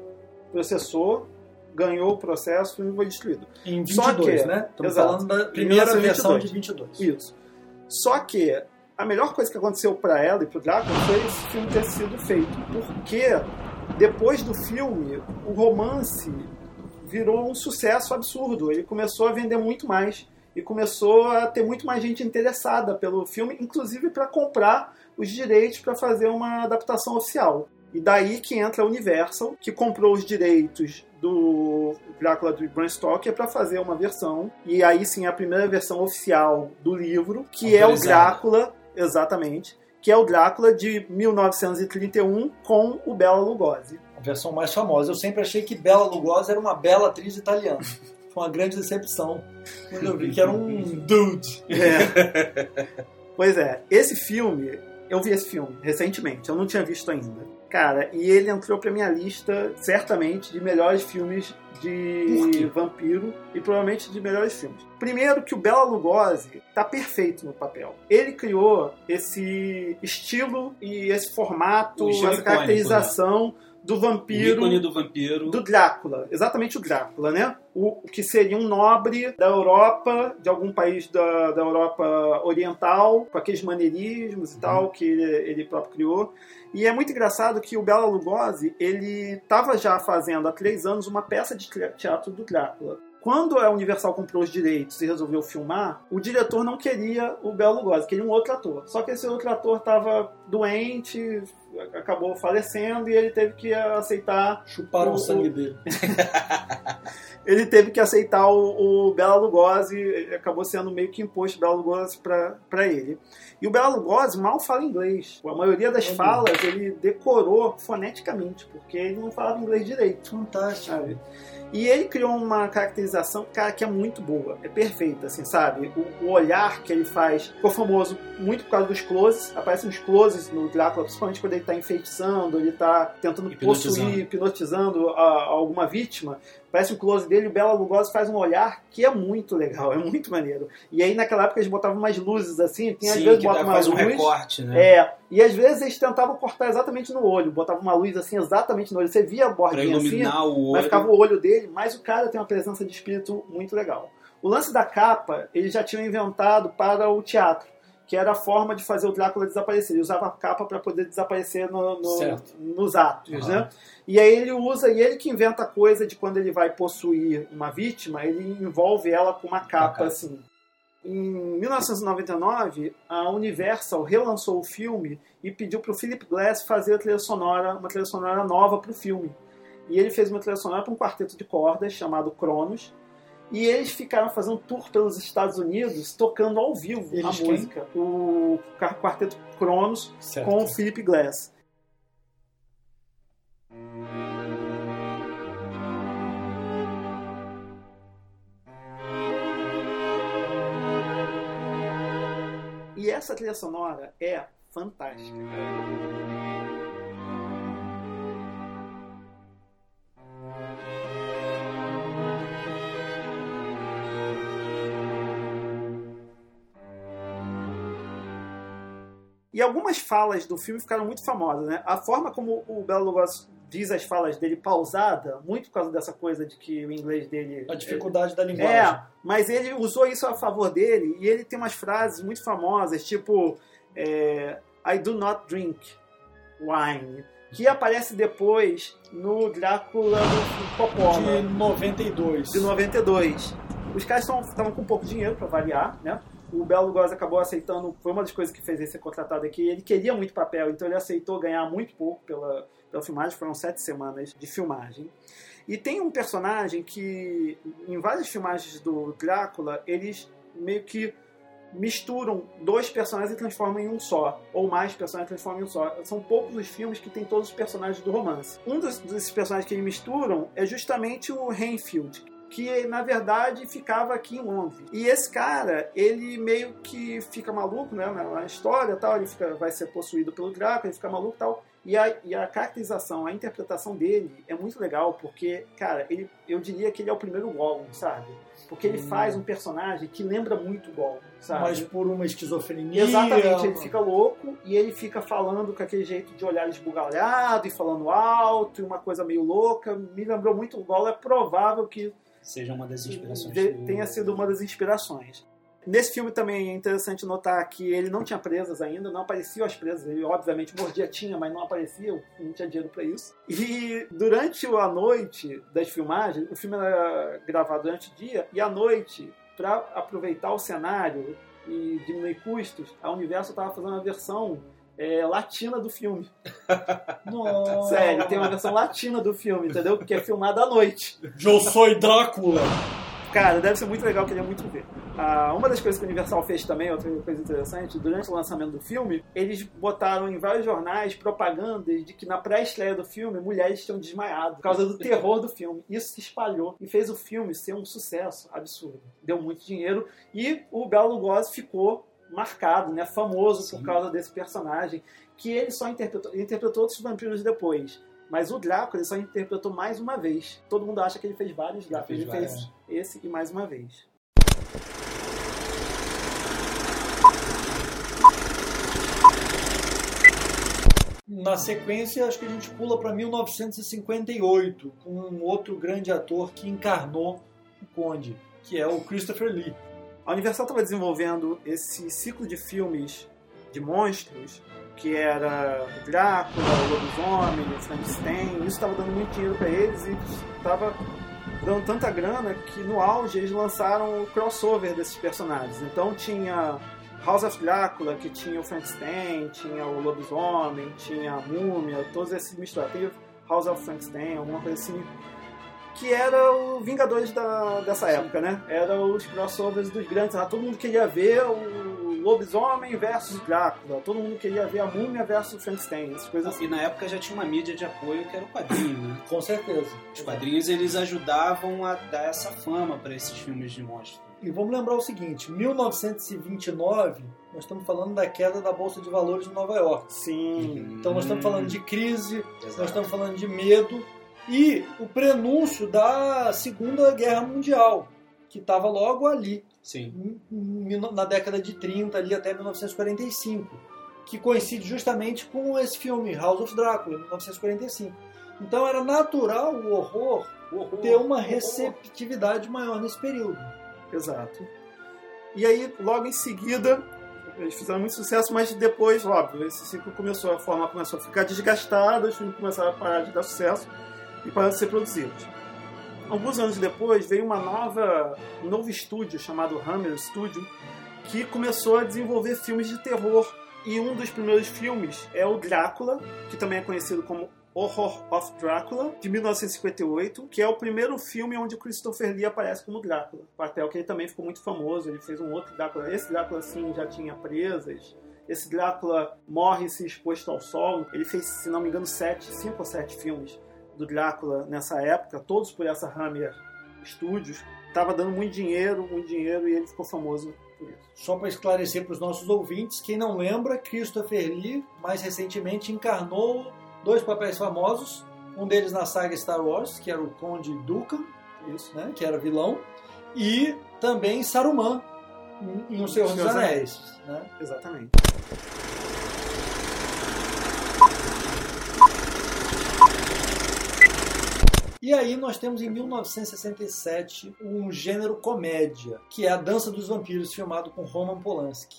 processou, ganhou o processo, o filme foi destruído. Em Só 22, que- né? Estamos exato. falando da primeira 1922. versão de 22. Isso. Só que a melhor coisa que aconteceu pra ela e pro Drácula foi esse filme ter sido feito. Porque depois do filme, o romance virou um sucesso absurdo. Ele começou a vender muito mais e começou a ter muito mais gente interessada pelo filme, inclusive para comprar os direitos para fazer uma adaptação oficial. E daí que entra a Universal, que comprou os direitos do Drácula de Bram Stoker para fazer uma versão. E aí sim a primeira versão oficial do livro, que é o. Drácula, exatamente, que é o Drácula de 1931 com o Bela Lugosi. A versão mais famosa. Eu sempre achei que Bela Lugosi era uma bela atriz italiana. Foi uma grande decepção quando eu vi que era um dude. É. pois é, esse filme, eu vi esse filme recentemente, eu não tinha visto ainda. Cara, e ele entrou pra minha lista, certamente, de melhores filmes de vampiro e provavelmente de melhores filmes. Primeiro que o Bela Lugosi tá perfeito no papel. Ele criou esse estilo e esse formato, essa icônico, caracterização do O vampiro ícone do vampiro. do Drácula, exatamente o Drácula, né? O, o que seria um nobre da Europa, de algum país da, da Europa Oriental, com aqueles maneirismos e tal que ele, ele próprio criou. E é muito engraçado que o Bela Lugosi, ele estava já fazendo há três anos uma peça de teatro do Drácula. Quando a Universal comprou os direitos e resolveu filmar, o diretor não queria o Bela Lugosi, queria um outro ator. Só que esse outro ator estava doente, acabou falecendo e ele teve que aceitar Chuparam o O- sangue dele. ele teve que aceitar o, o Bela Lugosi, acabou sendo meio que imposto o Bela Lugosi para ele. E o Bela Lugosi mal fala inglês. A maioria das falas ele decorou foneticamente, porque ele não falava inglês direito. Fantástico. Sabe? E ele criou uma caracterização, cara, que é muito boa, é perfeita, assim, sabe? O, o olhar que ele faz ficou famoso muito por causa dos closes. Aparecem uns closes no Drácula, principalmente quando ele tá enfeitiçando, ele tá tentando Hipnotizando. possuir, hipnotizando a- alguma vítima. Parece um close dele, o Bela Lugosi faz um olhar que é muito legal, é muito maneiro. E aí naquela época eles botavam umas luzes assim, tem às Sim, vezes que bota dá- uma faz um luz. recorte, né? É, e às vezes eles tentavam cortar exatamente no olho, botavam uma luz assim exatamente no olho. Você via a bordinha assim, o mas ficava o olho dele, mas o cara tem uma presença de espírito muito legal. O lance da capa, eles já tinham inventado para o teatro, que era a forma de fazer o Drácula desaparecer. Ele usava a capa para poder desaparecer no- no- nos atos, Aham. né? E aí ele usa, e ele que inventa a coisa de quando ele vai possuir uma vítima, ele envolve ela com uma capa, capa. assim. Em 1999, a Universal relançou o filme e pediu para o Philip Glass fazer a trilha sonora, uma trilha sonora nova para o filme. E ele fez uma trilha sonora para um quarteto de cordas chamado Cronos. E eles ficaram fazendo um tour pelos Estados Unidos, tocando ao vivo Eles a quem? música. O quarteto Cronos Certo. com o Philip Glass. E essa trilha sonora é fantástica. E algumas falas do filme ficaram muito famosas, né? A forma como o Bela Lugosi diz as falas dele pausada, muito por causa dessa coisa de que o inglês dele. A dificuldade da linguagem. É, mas ele usou isso a favor dele e ele tem umas frases muito famosas, tipo é, I do not drink wine, que aparece depois no Drácula do Coppola. De 92. de 92. Os caras estavam com pouco dinheiro para variar, né? O Belo Lugosi acabou aceitando, foi uma das coisas que fez ele ser contratado aqui. Ele queria muito papel, então ele aceitou ganhar muito pouco pela, pela filmagem. Foram sete semanas de filmagem. E tem um personagem que, em várias filmagens do Drácula, eles meio que misturam dois personagens e transformam em um só, ou mais personagens transformam em um só. São poucos os filmes que tem todos os personagens do romance. Um dos, desses personagens que eles misturam é justamente o Renfield, que na verdade ficava aqui em Londres. E esse cara, ele meio que fica maluco, né, na história, tal, ele fica, vai ser possuído pelo Drácula, ele fica maluco, tal. E a, e a caracterização, a interpretação dele é muito legal, porque, cara, ele, eu diria que ele é o primeiro Gollum, sabe? Porque ele faz um personagem que lembra muito o Gollum, sabe? Mas por uma esquizofrenia. Exatamente, ele fica louco e ele fica falando com aquele jeito de olhar esbugalhado e falando alto e uma coisa meio louca. Me lembrou muito o Gollum, é provável que Seja uma das inspirações. de- do- tenha sido uma das inspirações. Nesse filme também é interessante notar que ele não tinha presas ainda, não apareciam as presas. Ele obviamente mordia, tinha, mas não aparecia, não tinha dinheiro para isso. E durante a noite das filmagens, o filme era gravado durante o dia, e à noite, para aproveitar o cenário e diminuir custos, a Universal estava fazendo uma versão é, latina do filme. Nossa. Sério, tem uma versão latina do filme, entendeu? Porque é filmada à noite. Eu sou Drácula. Cara, deve ser muito legal, queria muito ver. Ah, uma das coisas que a Universal fez também, outra coisa interessante, durante o lançamento do filme, eles botaram em vários jornais propagandas de que na pré-estreia do filme mulheres tinham desmaiado por causa do terror do filme. Isso se espalhou e fez o filme ser um sucesso absurdo. Deu muito dinheiro e o Bela Lugosi ficou marcado, né, famoso por causa desse personagem, que ele só interpretou, ele interpretou outros vampiros depois. Mas o Drácula ele só interpretou mais uma vez. Todo mundo acha que ele fez vários Dráculas. fez Ele fez, vários. esse e mais uma vez. Na sequência, acho que a gente pula para 1958, com um outro grande ator que encarnou o Conde, que é o Christopher Lee. A Universal estava desenvolvendo esse ciclo de filmes de monstros, que era o Drácula, o Lobisomem, o Frankenstein. Isso estava dando muito dinheiro para eles e estava dando tanta grana que no auge eles lançaram o crossover desses personagens. Então tinha House of Drácula, que tinha o Frankenstein, tinha o Lobisomem, tinha a Múmia, todos esses misturados. House of Frankenstein, alguma coisa assim que era o Vingadores da, dessa época, né? Era os crossovers dos grandes. Ah, todo mundo queria ver o Lobisomem versus Drácula. Todo mundo queria ver a Múmia versus Frankenstein. Essas coisas assim. E na época já tinha uma mídia de apoio que era o quadrinho, né? Com certeza. Os quadrinhos eles ajudavam a dar essa fama para esses filmes de monstro. E vamos lembrar o seguinte: 1929, nós estamos falando da queda da Bolsa de Valores de Nova York. Sim. Então nós estamos falando de crise, Exato. nós estamos falando de medo e o prenúncio da Segunda Guerra Mundial, que estava logo ali, Sim. na década de 30, ali até 1945, que coincide justamente com esse filme, House of Drácula, 1945. Então era natural o horror ter uma receptividade maior nesse período. Exato. E aí, logo em seguida, eles fizeram muito sucesso, mas depois, óbvio, esse ciclo começou, a forma começou a ficar desgastada, os filmes começaram a parar de dar sucesso e de ser produzidos. Alguns anos depois, veio uma nova, um novo estúdio chamado Hammer Studio, que começou a desenvolver filmes de terror. E um dos primeiros filmes é o Drácula, que também é conhecido como Horror of Drácula, de 1958, que é o primeiro filme onde Christopher Lee aparece como Drácula. Papel que ele também ficou muito famoso, ele fez um outro Drácula. Esse Drácula, sim, já tinha presas. Esse Drácula morre se exposto ao sol. Ele fez, se não me engano, sete, cinco ou sete filmes do Drácula nessa época, todos por essa Hammer Studios. Tava dando muito dinheiro, muito dinheiro, e ele ficou famoso por isso. Só para esclarecer para os nossos ouvintes, quem não lembra, Christopher Lee mais recentemente encarnou dois papéis famosos, um deles na saga Star Wars, que era o Conde Dooku, isso, né, que era vilão, e também Saruman em, em O Senhor dos Anéis. Né? Exatamente. E aí nós temos em 1967 um gênero comédia, que é A Dança dos Vampiros, filmado com Roman Polanski.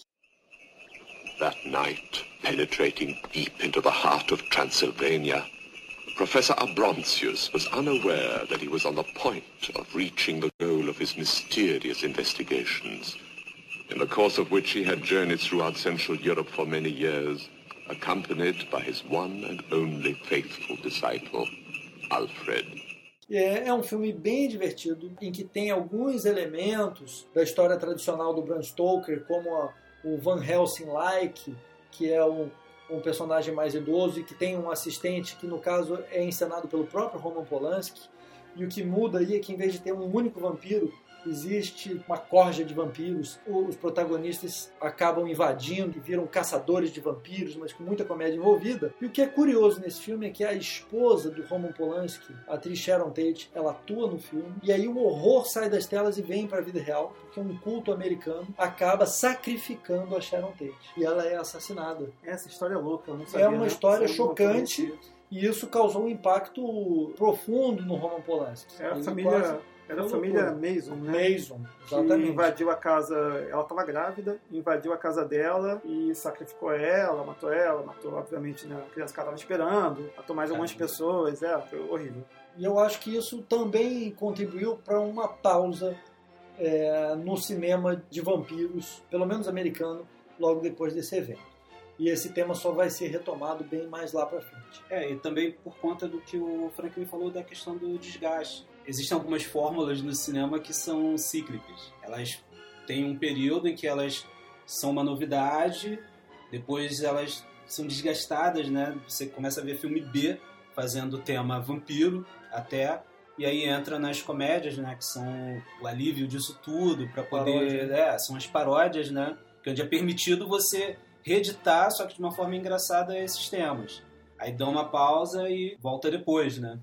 That night, penetrating deep into the heart of Transylvania, Professor Abrontius was unaware that he was on the point of reaching the goal of his mysterious investigations, in the course of which he had journeyed throughout Central Europe for many years, accompanied by his one and only faithful disciple, Alfred. É, é um filme bem divertido, em que tem alguns elementos da história tradicional do Bram Stoker, como a, o Van Helsing-like, que é um, um personagem mais idoso e que tem um assistente que, no caso, é encenado pelo próprio Roman Polanski. E o que muda aí é que, em vez de ter um único vampiro, existe uma corja de vampiros. Os protagonistas acabam invadindo e viram caçadores de vampiros, mas com muita comédia envolvida. E o que é curioso nesse filme é que a esposa do Roman Polanski, a atriz Sharon Tate, ela atua no filme. E aí o horror sai das telas e vem para a vida real, porque um culto americano acaba sacrificando a Sharon Tate. E ela é assassinada. Essa história é louca, eu não sabia. É uma né? história Isso eu não chocante. conhecia. E isso causou um impacto profundo no Roman Polanski. Era a família, quase- era a uma família loucura. Mason, né? Mason, que exatamente. invadiu a casa, ela estava grávida, invadiu a casa dela e sacrificou ela, matou ela, matou, obviamente, né, a criança que ela estava esperando, matou mais algumas Caramba. pessoas, é, foi horrível. E eu acho que isso também contribuiu para uma pausa é, no cinema de vampiros, pelo menos americano, logo depois desse evento. E esse tema só vai ser retomado bem mais lá para frente. É, e também por conta do que o Franklin falou da questão do desgaste. Existem algumas fórmulas no cinema que são cíclicas. Elas têm um período em que elas são uma novidade, depois elas são desgastadas, né? Você começa a ver filme B fazendo o tema vampiro até e aí entra nas comédias, né, que são o alívio disso tudo para poder, é, são as paródias, né? Que onde é permitido você reeditar, só que de uma forma engraçada esses temas. Aí dá uma pausa e volta depois, né?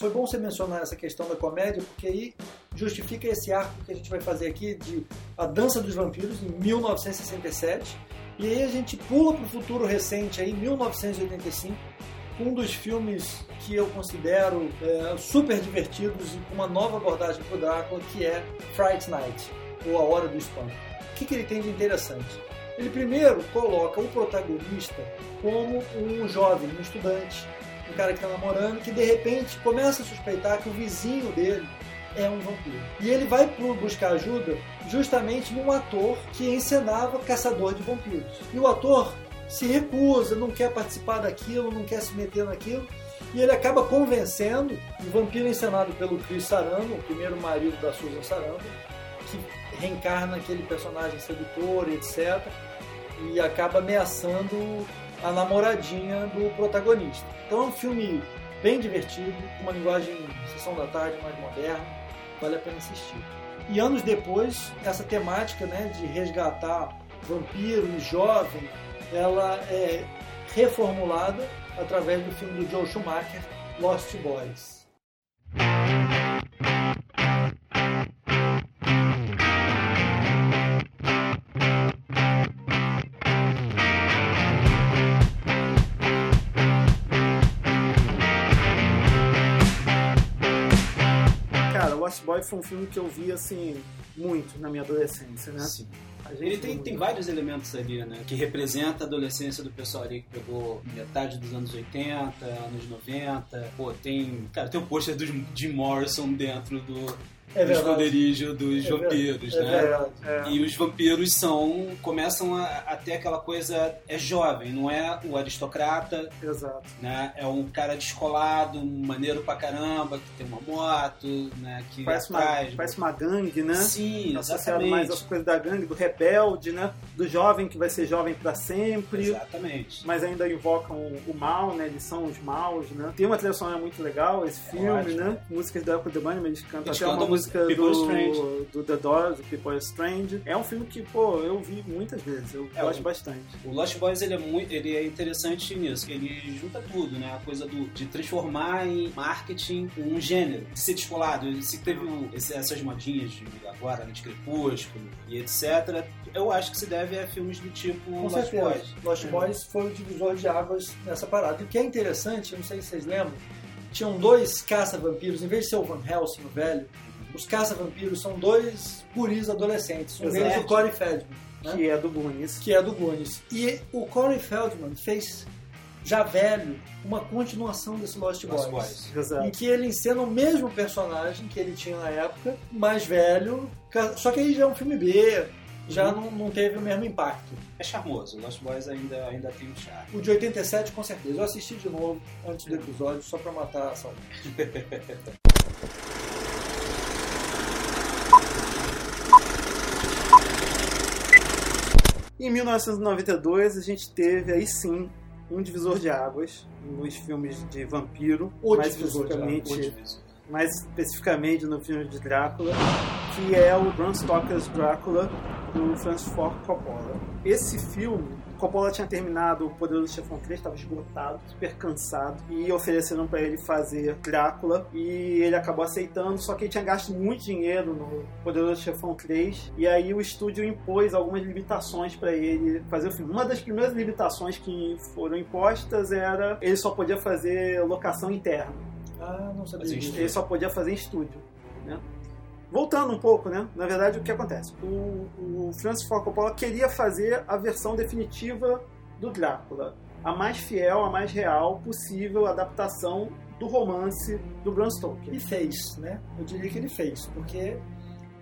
Foi bom você mencionar essa questão da comédia, porque aí justifica esse arco que a gente vai fazer aqui de A Dança dos Vampiros, em 1967. E aí a gente pula para o futuro recente, aí, 1985, com um dos filmes que eu considero é, super divertidos e com uma nova abordagem para o Drácula, que é Fright Night, ou A Hora do Espanto. O que, que ele tem de interessante? Ele primeiro coloca o protagonista como um jovem, um estudante, um cara que está namorando, que de repente começa a suspeitar que o vizinho dele é um vampiro. E ele vai buscar ajuda justamente num ator que encenava caçador de vampiros. E o ator se recusa, não quer participar daquilo, não quer se meter naquilo. E ele acaba convencendo o vampiro encenado pelo Chris Sarandon, o primeiro marido da Susan Sarandon, que reencarna aquele personagem sedutor, etc. E acaba ameaçando a namoradinha do protagonista. Então é um filme bem divertido, com uma linguagem sessão da tarde mais moderna, vale a pena assistir. E anos depois, essa temática né, de resgatar vampiro e jovem, ela é reformulada através do filme do Joe Schumacher, Lost Boys. Boy foi um filme que eu vi, assim, muito na minha adolescência, né? Sim. Ele tem, tem vários elementos ali, né? Que representa a adolescência do pessoal ali que pegou metade dos anos 80, anos 90. Pô, tem. Cara, tem o pôster do Jim Morrison dentro do, É do esconderijo dos É vampiros, verdade. né? É. É. E os vampiros são. começam a, a ter aquela coisa. É jovem, não é o aristocrata, Exato. né? É um cara descolado, maneiro pra caramba, que tem uma moto, né? Que Parece uma, parece uma gangue, né? Sim, Associado mais às coisas da gangue, do rebelde, né? Do jovem que vai ser jovem pra sempre. Exatamente. Mas ainda invocam o mal, né? Eles são os maus, né? Tem uma trilha sonora muito legal, esse filme, ótimo. né? Músicas da Apple The Bunny, eles cantam Eles até cantam uma música People do, Strange. do The Doors, do People Are Strange. É um filme que, pô, eu vi muitas vezes. Eu É, gosto o- bastante. O Lost Boys ele é muito, ele é interessante nisso, ele junta tudo, né? A coisa do, de transformar em marketing um gênero, de ser descolado. Se teve o- esse- essas modinhas de agora, né, de Crepúsculo e etc. Eu acho que se deve a filmes do tipo Com Lost certeza. Boys. Lost Boys foi o divisor de águas nessa parada. E o que é interessante, eu não sei se vocês lembram, tinham dois caça-vampiros, em vez de ser o Van Helsing, o velho, os caça-vampiros são dois guris adolescentes. Um Exato. deles é o Corey Feldman, né? Que é do Goonies. que é do Goonies. E o Corey Feldman fez, já velho, uma continuação desse Lost, Lost Boys. Boys. Exato. Em que ele encena o mesmo personagem que ele tinha na época, mais velho, só que aí já é um filme B, já não, não teve o mesmo impacto. É charmoso, o Lost Boys ainda, ainda tem um charme. O de 87, com certeza. Eu assisti de novo antes do episódio, só pra matar a saudade. Em 1992, a gente teve aí sim um divisor de águas nos filmes de vampiro, O mais especificamente, mais especificamente no filme de Drácula, que é o Bram Stoker's Drácula do Francis Ford Coppola. Esse filme, Coppola tinha terminado o Poderoso Chefão 3, estava esgotado, super cansado, e ofereceram para ele fazer Drácula, e ele acabou aceitando, só que ele tinha gasto muito dinheiro no Poderoso Chefão 3, e aí o estúdio impôs algumas limitações para ele fazer o filme. Uma das primeiras limitações que foram impostas era ele só podia fazer locação interna. Ah, não sabia disso. Ele só podia fazer em estúdio. Né? Voltando um pouco, né? Na verdade, o que acontece? O, o Francis Ford Coppola queria fazer a versão definitiva do Drácula, a mais fiel, a mais real possível adaptação do romance do Bram Stoker. Ele fez, né? Eu diria que ele fez, porque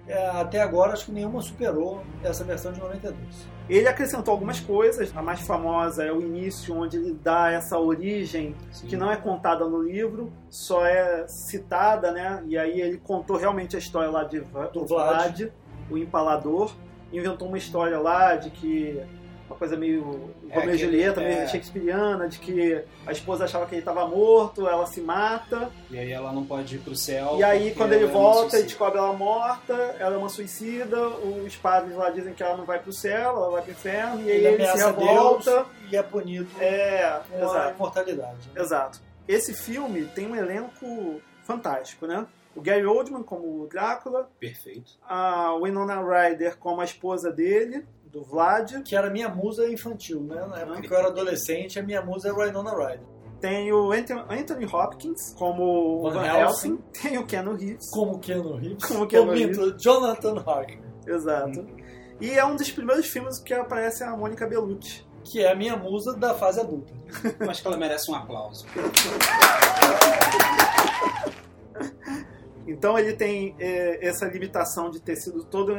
é, até agora acho que nenhuma superou essa versão de 92. Ele acrescentou algumas coisas. A mais famosa é o início, onde ele dá essa origem Sim. que não é contada no livro, só é citada, né? E aí ele contou realmente a história lá de Va- Do do Vlad. Vlad, o empalador, inventou uma história lá de que uma coisa meio É, Romeu e Julieta, meio é. shakespeariana, de que a esposa achava que ele estava morto, ela se mata, E aí ela não pode ir pro céu. e aí quando ele é volta, ele suicida. descobre ela morta, ela é uma suicida, os padres lá dizem que ela não vai pro céu, ela vai pro inferno, e aí ele, se ameaça revolta. E é punido É, com a exato. imortalidade. né? Exato. Esse filme tem um elenco fantástico, né? O Gary Oldman como o Drácula, Perfeito. a Winona Ryder como a esposa dele, do Vlad. Que era minha musa infantil, né? Na época que eu era adolescente, a minha musa era Winona Ryder. Tem o Anthony Hopkins como Van Van, Helsing. Helsing. Tem o Keanu Reeves. Como Keanu Reeves. Como Keanu minto, Jonathan Harker. Exato. E é um dos primeiros filmes que aparece a Mônica Bellucci. Que é a minha musa da fase adulta. Eu acho que ela merece um aplauso. Então ele tem eh, essa limitação de ter sido todo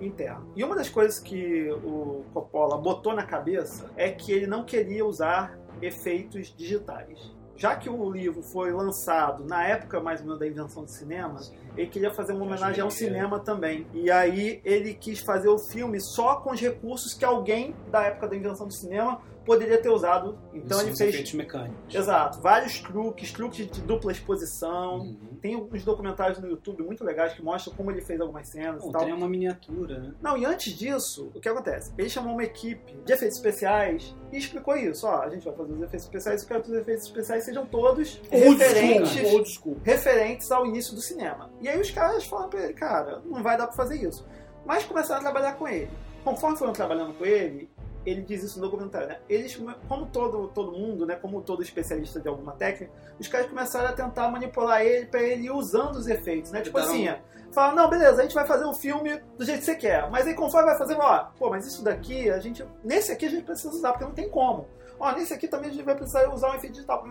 interno. E uma das coisas que o Coppola botou na cabeça é que ele não queria usar efeitos digitais. Já que o livro foi lançado na época mais ou menos da invenção do cinema, ele queria fazer uma homenagem ao cinema também. E aí ele quis fazer o filme só com os recursos que alguém da época da invenção do cinema poderia ter usado. Então São ele fez efeitos mecânicos. Exato, vários truques, truques de dupla exposição. Uhum. Tem uns documentários no YouTube muito legais que mostram como ele fez algumas cenas Bom, e tal. tem uma miniatura, né? Não, e antes disso, o que acontece? Ele chamou uma equipe de efeitos especiais e explicou isso. Ó, a gente vai fazer os efeitos especiais e eu quero que os efeitos especiais sejam todos Old referentes, school, old school. referentes ao início do cinema. E aí os caras falaram pra ele, cara, não vai dar pra fazer isso. Mas começaram a trabalhar com ele. Conforme foram trabalhando com ele, ele diz isso no documentário, né? Eles, como todo, todo mundo, né? Como todo especialista de alguma técnica, os caras começaram a tentar manipular ele pra ele ir usando os efeitos, né? Tipo Deram- assim, fala, não, beleza, a gente vai fazer um filme do jeito que você quer. Mas aí conforme vai fazer, ó, pô, mas isso daqui, a gente. Nesse aqui a gente precisa usar, porque não tem como. Ó, nesse aqui também a gente vai precisar usar um efeito digital.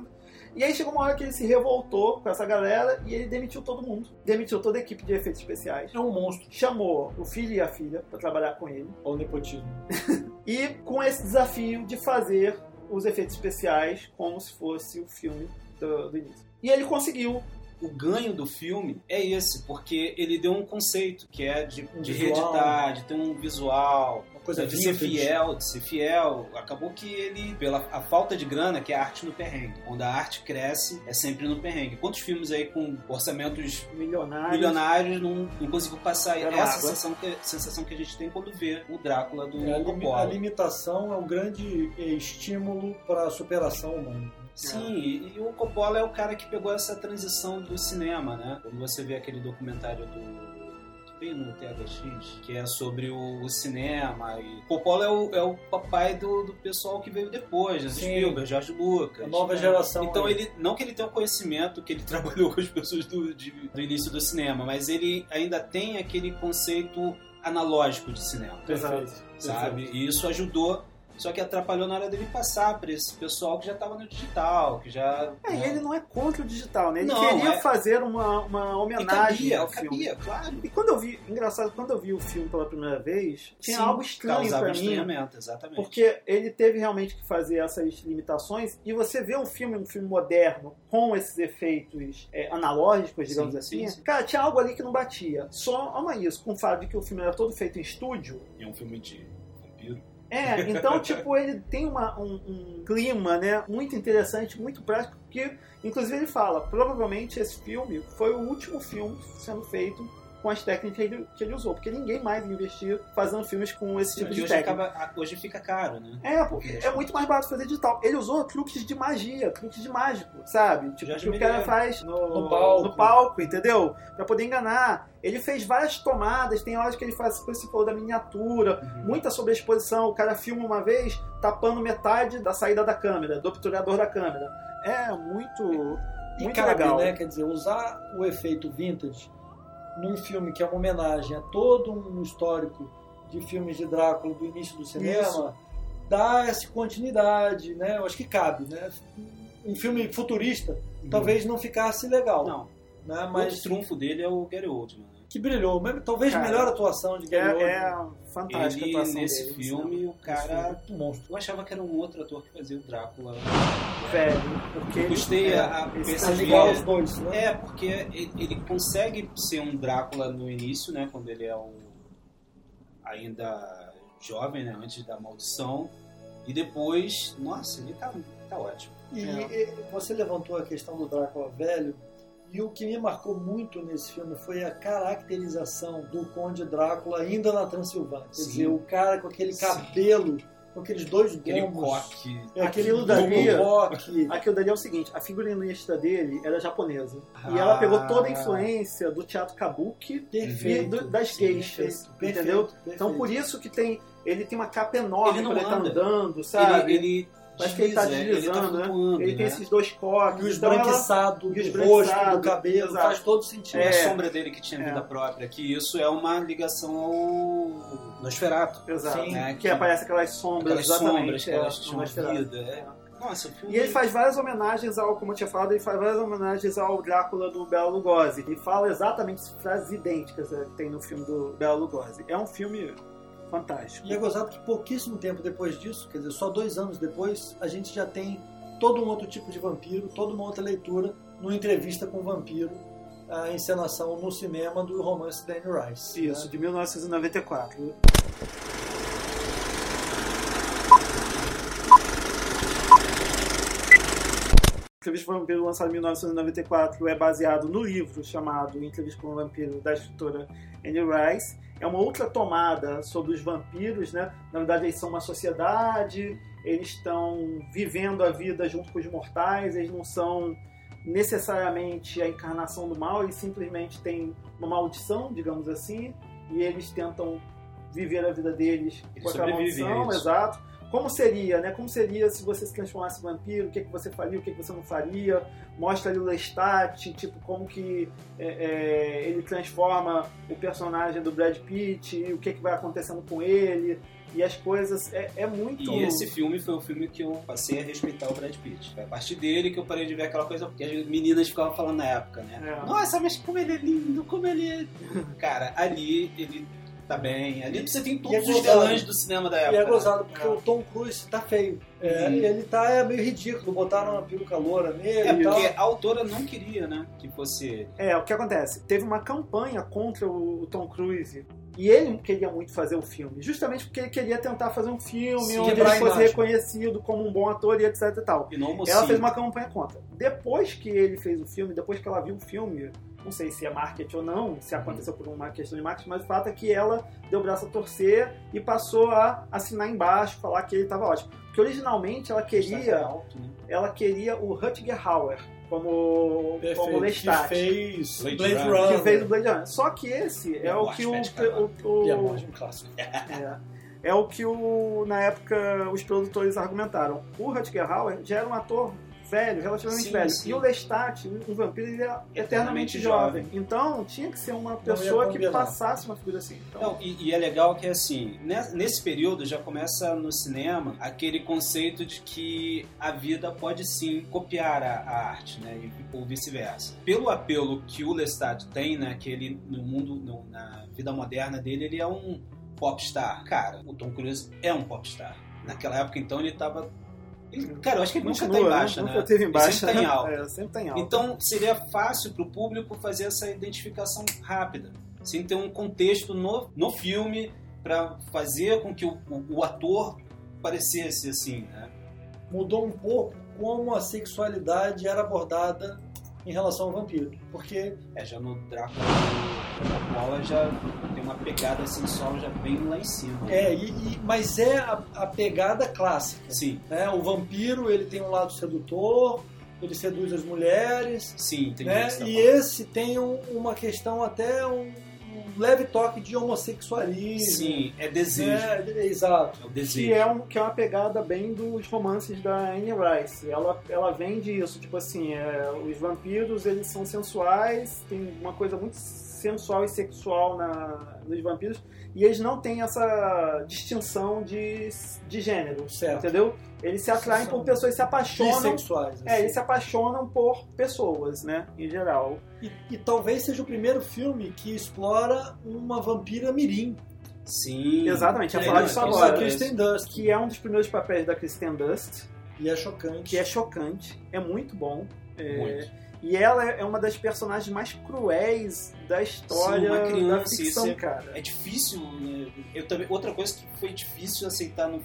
E aí chegou uma hora que ele se revoltou com essa galera e ele demitiu todo mundo. Demitiu toda a equipe de efeitos especiais. É um monstro. Chamou o filho e a filha pra trabalhar com ele. Olha o nepotismo. E com esse desafio de fazer os efeitos especiais como se fosse o filme do, do início. E ele conseguiu. O ganho do filme é esse, porque ele deu um conceito, que é de, Um de reeditar, de ter um visual. Coisa de ser fiel, de ser fiel. Acabou que ele, pela a falta de grana, que é a arte no perrengue. Quando a arte cresce, é sempre no perrengue. Quantos filmes aí com orçamentos Milionários. milionários não, não conseguiu passar Era essa sensação que, sensação que a gente tem quando vê o Drácula do É, a, limi- Coppola. a limitação é um grande eh, estímulo para a superação humana. Sim, e, e o Coppola é o cara que pegou essa transição do cinema, né? Quando você vê aquele documentário do veio no THX, que é sobre o, o cinema e Coppola é o, é o papai do, do pessoal que veio depois, né? Sim. Spielberg, George Lucas. A nova né? geração Então aí. ele não que ele tenha o conhecimento que ele trabalhou com as pessoas do, de- do início do cinema, mas ele ainda tem aquele conceito analógico de cinema Exato. sabe? E isso ajudou, só que atrapalhou na hora dele passar para esse pessoal que já estava no digital, que já. É, e ele não é contra o digital, né? Ele Não, queria é- fazer uma, uma E homenagem cabia, ao filme. cabia, claro. E quando eu vi, engraçado, quando eu vi o filme pela primeira vez, tinha Sim, algo estranho pra mim. exatamente. Porque ele teve realmente que fazer essas limitações e você vê um filme, um filme moderno, com esses efeitos é, analógicos, digamos Sim, assim, sim, sim. cara, tinha algo ali que não batia. Só ama isso, com o fato de que o filme era todo feito em estúdio. É um filme de. É, então, tipo, ele tem uma- um, um clima, né, muito interessante, muito prático, que, inclusive, ele fala, provavelmente esse filme foi o último filme sendo feito com as técnicas que ele, que ele usou, porque ninguém mais investiu fazendo filmes com esse tipo de hoje, técnica. acaba, hoje fica caro, né? É, porque é muito mais barato fazer digital. Ele usou truques de magia, truques de mágico, sabe? Tipo, que o cara faz no, No palco. no palco, entendeu? Pra poder enganar. Ele fez várias tomadas, tem horas que ele faz, você falou, da miniatura, Uhum. muita sobreexposição. O cara filma uma vez tapando metade da saída da câmera, do obturador da câmera. É muito, E muito cabe, legal. né? Quer dizer, usar o efeito vintage num filme que é uma homenagem a todo um histórico de filmes de Drácula do início do cinema, Isso. dá essa continuidade, né? Eu acho que cabe, né? Um filme futurista talvez não ficasse legal, Uhum. Não, né? mas o trunfo dele é o Gary Oldman. Né? que brilhou, mesmo- talvez Cara, melhor atuação de Gary É, é Fantástica a Ele, atuação nesse dele. filme, o cara. Um monstro. Eu achava que era um outro ator que fazia o Drácula. Velho, porque ele- Gostei é, a- a perceber- igual é. os dois, né? É, porque ele, ele consegue ser um Drácula no início, né? Quando ele é um ainda jovem, né? Antes da maldição. E depois, nossa, ele tá, tá ótimo. E, É. e você levantou a questão do Drácula velho, e o que me marcou muito nesse filme foi a caracterização do Conde Drácula ainda na Transilvânia. Quer Sim. dizer, o cara com aquele Sim. cabelo, com aqueles dois Aquele gomos, coque. é, aquele dali- coque. Aquilo dali é o seguinte, a figurinista dele era japonesa. e Ah. ela pegou toda a influência do teatro kabuki Perfeito. e do- das geixas, Perfeito, entendeu? perfeito. Então por isso que tem ele tem uma capa enorme Ele não quando ele tá anda. andando, sabe? Ele, ele Parece que ele tá desliza, deslizando, ele tá né? Ele tem né? esses dois coques. E o então ela- esbranquiçado e o do rosto, do cabelo, exato. faz todo sentido. É. a sombra dele que tinha É. vida própria, que isso é uma ligação ao Nosferatu. Exato. Sim, né? que, Que- aparece aquelas sombras, Aquelas sombras que é, elas tinham vida. é. Nossa, filme... E ele faz várias homenagens ao, como eu tinha falado, ele faz várias homenagens ao Drácula do Bela Lugosi. Ele fala exatamente as frases idênticas né, que tem no filme do Bela Lugosi. É um filme fantástico. E é gozado que pouquíssimo tempo depois disso, quer dizer, só dois anos depois, a gente já tem todo um outro tipo de vampiro, toda uma outra leitura, numa entrevista com o vampiro, a encenação no cinema do romance da Anne Rice. Isso, né? de 1994. Entrevista com o Vampiro, lançado em 1994, é baseado no livro chamado Entrevista com o Vampiro, da escritora Anne Rice. É uma outra tomada sobre os vampiros, né? Na verdade, eles são uma sociedade, eles estão vivendo a vida junto com os mortais, eles não são necessariamente a encarnação do mal, eles simplesmente têm uma maldição, digamos assim, e eles tentam viver a vida deles Eles com aquela maldição, exato. Como seria, né? Como seria se você se transformasse em vampiro? O que, que você faria? O que, que você não faria? Mostra ali o Lestat, tipo, como que é, é, ele transforma o personagem do Brad Pitt, e o que, que vai acontecendo com ele, e as coisas. É, é muito. E esse filme foi o filme que eu passei a respeitar o Brad Pitt. Foi a partir dele que eu parei de ver aquela coisa que as meninas ficavam falando na época, né? É. Nossa, mas como ele é lindo, como ele é... Cara, ali ele tá bem. Ali você tem todos é os galãs do cinema da E época. é né? gozado, porque É. o Tom Cruise tá feio. É, Uhum. Ele tá é, meio ridículo, botaram uma peruca loura nele É, e tal. porque a autora não queria, né, que fosse ele. É, o que acontece? Teve uma campanha contra o Tom Cruise E ele queria muito fazer um filme, justamente porque ele queria tentar fazer um filme Sim, onde ele fosse imagem. reconhecido como um bom ator e etc e tal. E Ela fez uma campanha contra. Depois que ele fez o filme, depois que ela viu o filme, não sei se é marketing ou não, se aconteceu por uma questão de marketing, mas o fato é que ela deu o braço a torcer e passou a assinar embaixo, falar que ele estava ótimo. Porque originalmente ela Destaque queria, alto, né? ela queria o Rutger Hauer como, como que Lestat. fez Blade Blade, Runner. Runner. Que fez o Blade Runner. Só que esse é Eu o que o, o, E é o, um é, é o que o, na época os produtores argumentaram. O Rutger Hauer já era um ator velho, relativamente Sim, velho. sim. E o Lestat, o vampiro, ele é eternamente jovem. jovem. Então tinha que ser uma pessoa que passasse uma figura assim. Então, Não, e, e é legal que assim, ne- nesse período já começa no cinema aquele conceito de que a vida pode sim copiar a, a arte, né? E, ou vice-versa. Pelo apelo que o Lestat tem, né? Que ele no mundo, no- na vida moderna dele, ele é um popstar. Cara, o Tom Cruise é um popstar. Naquela época, então, ele tava. Ele- cara, eu acho que ele nunca tá continua, em baixa, né? né? Nunca teve em Ele baixa. sempre tá em né? alta. É, sempre tá em alta. Então seria fácil para o público fazer essa identificação rápida, sem ter um contexto no, no filme para fazer com que o, o- o ator parecesse assim, né? Mudou um pouco como a sexualidade era abordada em relação ao vampiro. Porque É, já no Drácula, Drácula já tem uma pegada sensual já bem lá em cima. é, e, e- mas é a, a pegada clássica. Sim, né? O vampiro ele tem um lado sedutor, ele seduz as mulheres, sim, entendi. né? E esse tem um- uma questão até um, um leve toque de homossexualismo. Sim, é desejo. né? É, exato. É o desejo. Que é, um, que é uma pegada bem dos romances da Anne Rice. Ela, ela vende isso, tipo assim, é, os vampiros eles são sensuais, tem uma coisa muito sensual e sexual na, nos vampiros, e eles não têm essa distinção de, de gênero, Certo. entendeu? Eles se atraem São por pessoas, se apaixonam. Bissexuais. É, assim. eles se apaixonam por pessoas, né, em geral. E, e talvez seja o primeiro filme que explora uma vampira mirim. Sim. Exatamente, ia É, falar disso isso agora. É- Kristen Dust. Que é um dos primeiros papéis da Kristen Dust, E é chocante. que é chocante, é muito bom. É, Muito. E ela é uma das personagens mais cruéis da história Sim, uma criança, da ficção, é- cara. É difícil, né? Eu também, outra coisa que foi difícil aceitar no-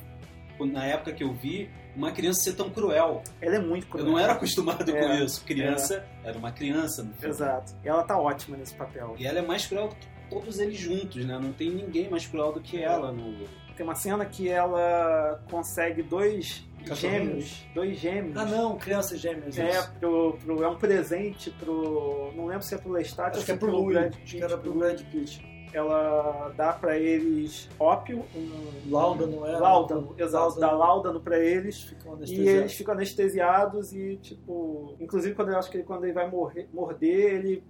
na época que eu vi, uma criança ser tão cruel. Ela é muito Eu cruel. não era acostumado É, com isso. Criança era uma criança no filme. Exato. E ela tá ótima nesse papel. E ela é mais cruel do que todos eles juntos, né? Não tem ninguém mais cruel do que ela no. Tem uma cena que ela consegue dois gêmeos, dois gêmeos. Ah, não, crianças gêmeas. É, pro, pro- é um presente pro. Não lembro se é pro Lestat ou Acho se é pro Louis, Brad acho Pitt. que era pro Brad Pitt. Ela dá pra eles ópio, um. Láudano, é? Láudano, exato. Dá láudano pra eles. Ficam E eles ficam anestesiados e, tipo. Inclusive, quando eu acho que ele, quando ele vai morrer, morder, ele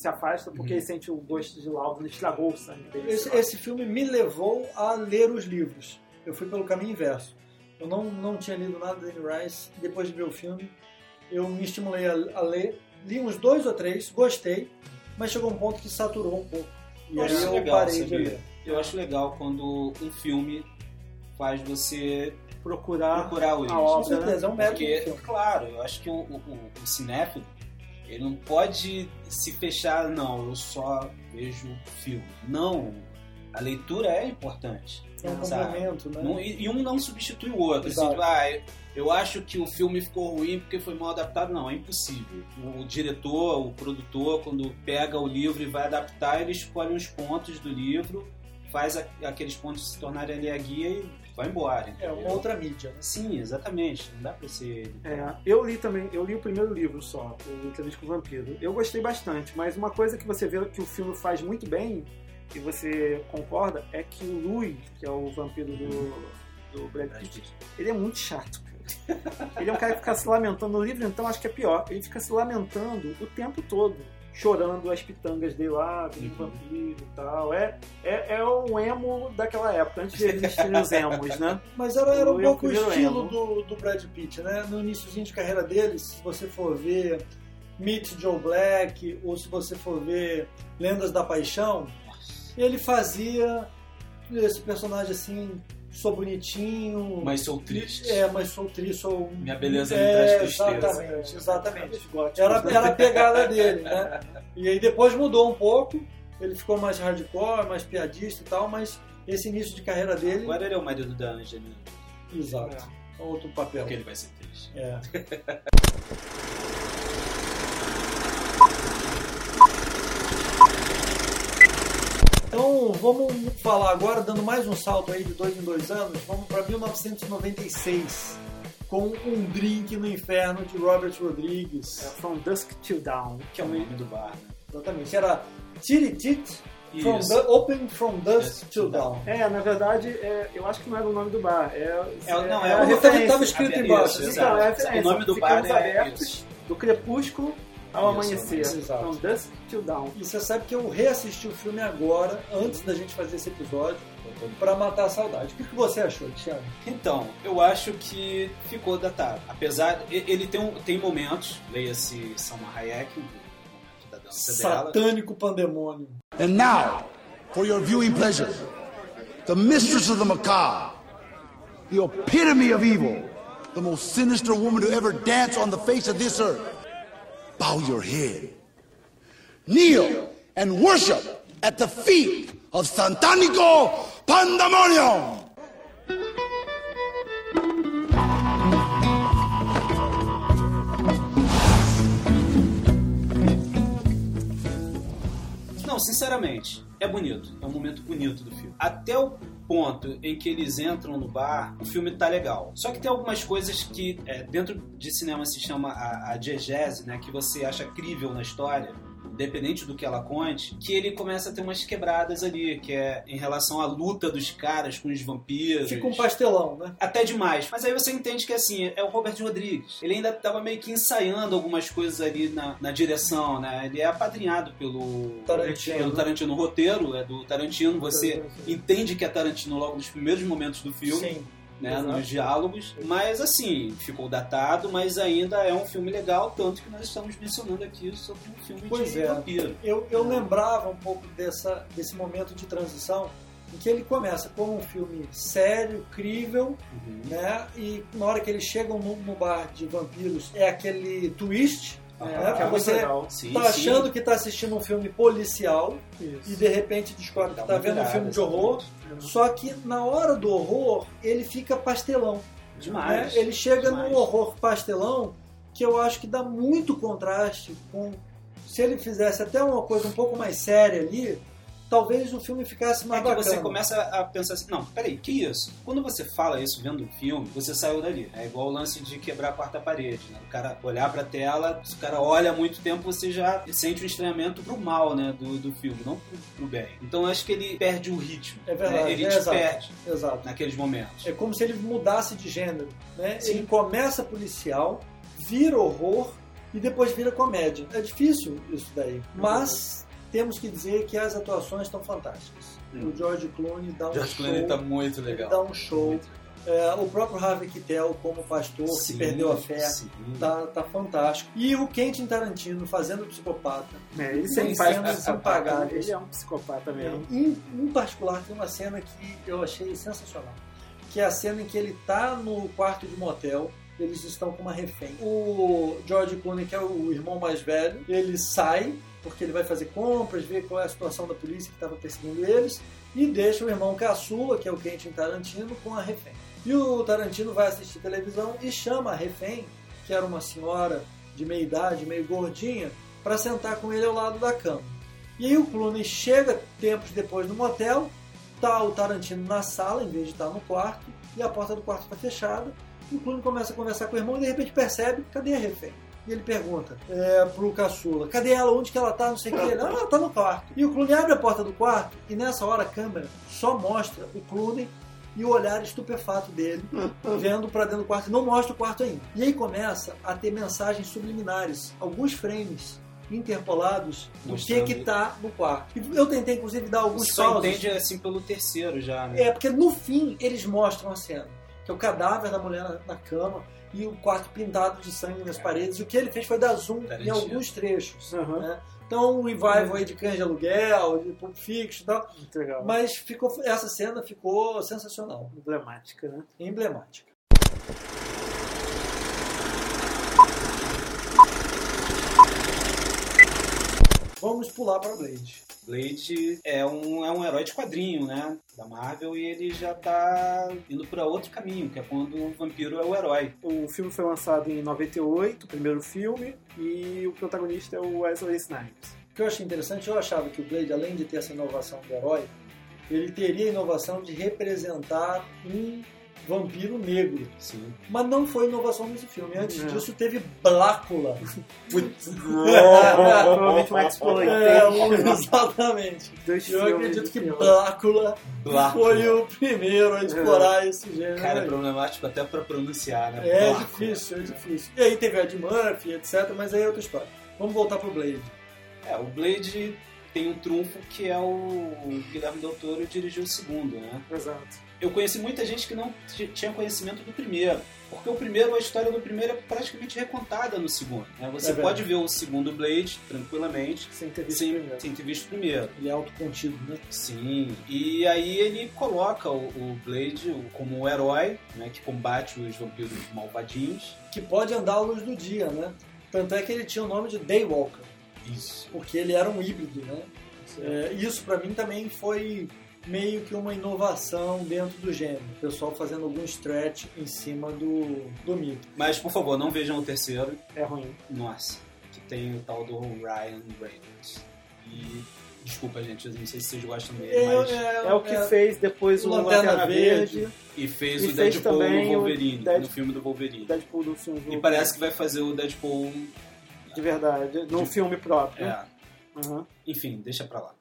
se afasta porque Uhum. ele sente o gosto de láudano, estragou o sangue dele. Esse, esse filme me levou a ler os livros. Eu fui pelo caminho inverso. Eu não, não tinha lido nada da Anne Rice. Depois de ver o filme, eu me estimulei a, a ler. Li uns dois ou três, gostei, mas chegou um ponto que saturou um pouco. E Eu aí acho eu legal, parei de ler. Eu acho legal quando um filme faz você procurar, procurar o a Com obra. certeza, é um mérito do Porque, claro, eu acho que o, o, o- o cinéfilo ele não pode se fechar, não, eu só vejo filme. Não, a leitura é importante. É um sabe? complemento, né? Não- e, e um não substitui o outro. Assim, ah, eu- acho que o filme ficou ruim porque foi mal adaptado. Não, é impossível. O diretor, o produtor, quando pega o livro e vai adaptar, ele escolhe uns pontos do livro, faz a- aqueles pontos se tornarem ali a guia e vai embora. É entendeu? uma outra mídia. né? Sim, exatamente. Não dá pra ser. É, eu li também, eu li o primeiro livro só, o Entrevista com o Vampiro. Eu gostei bastante, mas uma coisa que você vê que o filme faz muito bem, e você concorda, é que o Louis, que é o vampiro do, do Brad Pitt, ele é muito chato. Ele é um cara que fica se lamentando. No livro, então, acho que é pior. Ele fica se lamentando o tempo todo. Chorando as pitangas dele lá, do Uhum. vampiro e tal. É, é, é um emo daquela época, antes de existirem os emos, né? Mas era, era um pouco o estilo emo. do, do Brad Pitt, né? No iníciozinho de carreira dele, se você for ver Meet Joe Black, ou se você for ver Lendas da Paixão, ele fazia esse personagem assim, sou bonitinho. Mas sou triste. É, mas sou triste, sou. Minha beleza me é, traz tristeza. Exatamente, exatamente. Era, era a pegada dele, né? E aí depois mudou um pouco, ele ficou mais hardcore, mais piadista e tal, mas esse início de carreira dele. Agora ele é o marido da Angelina. Exato. É. Outro papel. Porque ele vai ser triste. É. Então vamos falar agora, dando mais um salto aí de dois em dois anos, vamos para 1996, com Um Drink no Inferno de Robert Rodrigues. É, From Dusk Till Dawn. Que é o nome do bar, né? Exatamente, era Titty Tit from Open From Dusk Dusk Till Dawn. É, na verdade, é, eu acho que não era o nome do bar. É, É, não, é é a o- referência. Tava escrito embaixo. Então, é. O nome do Ficamos bar é abertos isso. do crepúsculo ao Isso, amanhecer. exato. From Dusk Till Dawn. E você sabe que eu reassisti o filme agora, antes da gente fazer esse episódio, pra matar a saudade. O que que você achou, Thiago? Então, eu acho que ficou datado. Apesar, ele tem, um- tem momentos, leia-se Salma Hayek, momento da dança dela. Satânico pandemônio. And now, for your viewing pleasure, the mistress of the macabre, the epitome of evil, the most sinister woman to ever dance on the face of this earth. Bow your head, kneel, and worship at the feet of Santanico Pandemonium! Não, sinceramente, é bonito. É um momento bonito do filme. Até o ponto em que eles entram no bar, o filme tá legal. Só que tem algumas coisas que é, dentro de cinema se chama a, a diegese, né? Que você acha crível na história. Independente do que ela conte, que ele começa a ter umas quebradas ali, que é em relação à luta dos caras com os vampiros. Fica um pastelão, né? Até demais. Mas aí você entende que assim, é o Robert Rodrigues. Ele ainda tava meio que ensaiando algumas coisas ali na, na direção, né? Ele é apadrinhado pelo Tarantino. pelo Tarantino. O roteiro é do Tarantino. Você entende que é Tarantino logo nos primeiros momentos do filme. Sim. Né, Exato. nos diálogos, mas assim, ficou datado, mas ainda é um filme legal, tanto que nós estamos mencionando aqui sobre um filme Pois de é. vampiro. Eu, eu lembrava um pouco dessa, desse momento de transição em que ele começa como um filme sério, crível, Uhum. né? E na hora que eles chegam no, no bar de vampiros é aquele twist, Ah, né? que é você legal. Sim, tá sim. achando que tá assistindo um filme policial e de repente descobre que tá vendo um filme de horror. Só que na hora do horror ele fica pastelão. né? Demais. Ele chega demais. no horror pastelão que eu acho que dá muito contraste com. Se ele fizesse até uma coisa um pouco mais séria ali, talvez o filme ficasse mais É que bacana. você começa a pensar assim, não, peraí, que isso? Quando você fala isso vendo um filme, você saiu dali. É igual o lance de quebrar a quarta parede, né? O cara olhar pra tela, se o cara olha há muito tempo, você já sente um estranhamento pro mal, né, do, do filme, não pro, pro bem. Então eu acho que ele perde o ritmo. É verdade, né? Ele é te exato. perde Exato. naqueles momentos. É como se ele mudasse de gênero. Né? Sim. Ele começa policial, vira horror e depois vira comédia. É difícil isso daí. Mas temos que dizer que as atuações estão fantásticas. Hum. O George Clooney dá um George show. Clooney tá muito legal. dá um show. É, o próprio Harvey Keitel como pastor Sim, que perdeu a fé. sim. Tá, tá fantástico. E o Quentin Tarantino fazendo o psicopata. É, ele sempre faz impagáveis. Ele é um psicopata mesmo. Em, em particular, tem uma cena que eu achei sensacional. Que é a cena em que ele tá no quarto de motel, eles estão com uma refém. O George Clooney, que é o irmão mais velho, ele sai, porque ele vai fazer compras, ver qual é a situação da polícia que estava perseguindo eles, e deixa o irmão caçula, que é o Quentin Tarantino, com a refém. E o Tarantino vai assistir televisão e chama a refém, que era uma senhora de meia idade, meio gordinha, para sentar com ele ao lado da cama. E aí o Clooney chega tempos depois no motel, tá o Tarantino na sala em vez de estar no quarto, e a porta do quarto está fechada. E o Clooney começa a conversar com o irmão e de repente percebe, cadê a refém? E ele pergunta é, pro caçula, cadê ela? Onde que ela tá? Não sei o que. Ele, ah, ela tá no quarto. E o Clooney abre a porta do quarto e nessa hora a câmera só mostra o Clooney e o olhar estupefato dele, vendo para dentro do quarto não mostra o quarto ainda. E aí começa a ter mensagens subliminares, alguns frames interpolados do que Mostrando. que tá no quarto. Eu tentei inclusive dar alguns Você só pausos. entende assim pelo terceiro já, né? É, porque no fim eles mostram a cena, que é o cadáver da mulher na, na cama e o quarto pintado de sangue nas paredes. E o que ele fez foi dar zoom em alguns trechos. Aham. né? Então, o revival aí de Cães de Aluguel, de Pulp Fiction e tal. Muito legal. Mas ficou, essa cena ficou sensacional, Emblemática, né? emblemática. Vamos pular para Blade. Blade é um, é um herói de quadrinho, né? Da Marvel, e ele já tá indo para outro caminho, que é quando o vampiro é o herói. O filme foi lançado em 98, o primeiro filme, e o protagonista é o Wesley Snipes. O que eu achei interessante, eu achava que o Blade, além de ter essa inovação do herói, ele teria a inovação de representar um vampiro negro. Sim. Mas não foi inovação nesse filme. Antes Não. disso, teve Blácula. Provavelmente um É, exatamente. Dois Eu acredito que. Blácula Blácula. foi o primeiro a explorar esse gênero. Cara, é problemático até pra pronunciar, né? É Blácula. difícil, é difícil. E aí teve Ed Murphy, etc. Mas aí é outra história. Vamos voltar pro Blade. É, o Blade tem um trunfo que é o Guilherme Del Toro dirigiu o segundo, né? Exato. Eu conheci muita gente que não tinha conhecimento do primeiro. Porque o primeiro, a história do primeiro é praticamente recontada no segundo. né? Você É pode ver o segundo Blade tranquilamente, Sem ter visto sem, primeiro. sem ter visto o primeiro. Ele é autocontido, né? Sim, e aí ele coloca o, o Blade como um herói, né, que combate os vampiros malvadinhos. Que pode andar à luz do dia, né? Tanto é que ele tinha o nome de Daywalker. Isso. porque ele era um híbrido, né? É, isso para mim também foi meio que uma inovação dentro do gênero. O pessoal fazendo algum stretch em cima do, do mito. Mas, por favor, não vejam o terceiro. É ruim. Nossa, que tem o tal do Ryan Reynolds. E, desculpa, gente, eu não sei se vocês gostam dele, mas... É o que fez depois o Lanterna Lanterna Verde, E fez E o fez Deadpool também no o Wolverine, Dead- no filme do Wolverine. Deadpool do filme do E parece que vai fazer o Deadpool... de verdade, num filme próprio. É, Uhum. enfim, deixa pra lá.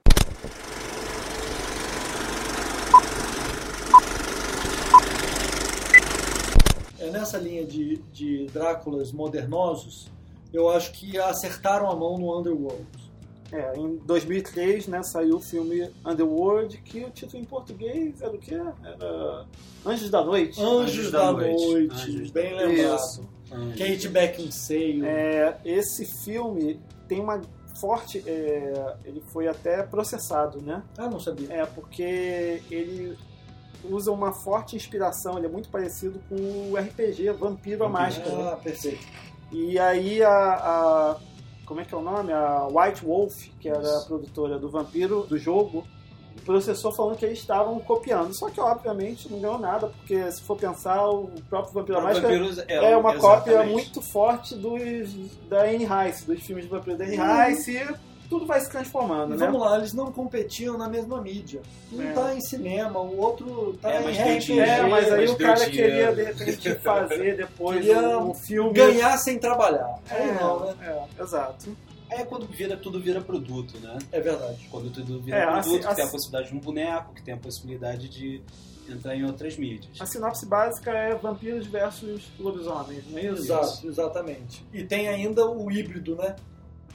É nessa linha de, de Dráculas modernosos, eu acho que acertaram a mão no Underworld. É, em 2003, né, saiu o filme Underworld, que o título em português era o quê? Era Anjos da Noite. Anjos, da, Noite, Anjos bem da- lembrado. Isso. Kate Beckinsale. É, esse filme tem uma forte... é, ele foi até processado, né? Ah, não sabia. É, porque ele usa uma forte inspiração, ele é muito parecido com o RPG Vampiro a Máscara. Ah, perfeito. E aí a, a- Como é que é o nome? A White Wolf, que era a produtora do Vampiro do jogo, processou falando que eles estavam copiando. Só que, obviamente, não ganhou nada, porque se for pensar, o próprio Vampiro a Máscara Vampiros é uma cópia exatamente. muito forte dos, da Anne Rice, dos filmes de Vampiro da Anne. Rice, tudo vai se transformando, E né? vamos lá, eles não competiam na mesma mídia. Um É. tá em cinema, o outro tá É, em RPG. É, mas aí mas o cara queria, de repente, fazer depois Queria um filme... Ganhar sem trabalhar. Aí É, não, né? é, exato. Aí é quando vira, tudo vira produto, né? É verdade. Quando tudo vira É, produto, assim- que tem a assim- possibilidade de um boneco, que tem a possibilidade de entrar em outras mídias. A sinopse básica é vampiros versus lobisomens, não é isso? Exato, exatamente. E tem ainda o híbrido, né?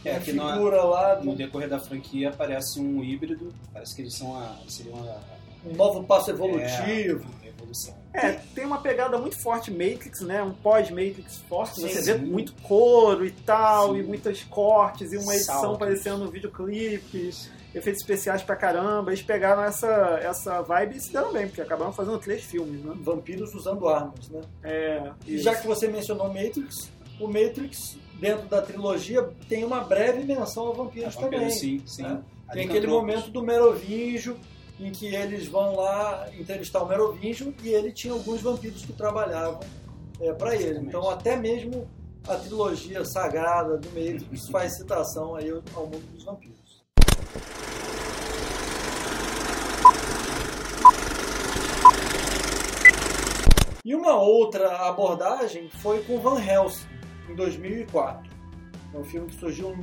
É, que no- lá No do decorrer da franquia aparece um híbrido, parece que eles são a, seriam a, um novo passo evolutivo. é, evolução. É, tem uma pegada muito forte Matrix, né? Um pós-Matrix forte. Sim, você sim. vê muito couro e tal, Sim. e muitos cortes, e uma edição Saltos. parecendo videoclipes, efeitos especiais pra caramba. Eles pegaram essa, essa vibe e se deram bem, porque acabaram fazendo três filmes, né? Vampiros usando armas, né? É, E isso. já que você mencionou Matrix, o Matrix, dentro da trilogia, tem uma breve menção a vampiros A vampiro, também. sim, sim. né? Tem aquele momento do Merovingio, em que eles vão lá entrevistar o Merovingio e ele tinha alguns vampiros que trabalhavam para ele. Então, até mesmo a trilogia sagrada do Matrix faz citação aí ao mundo dos vampiros. E uma outra abordagem foi com Van Helsing, em 2004. É um filme que surgiu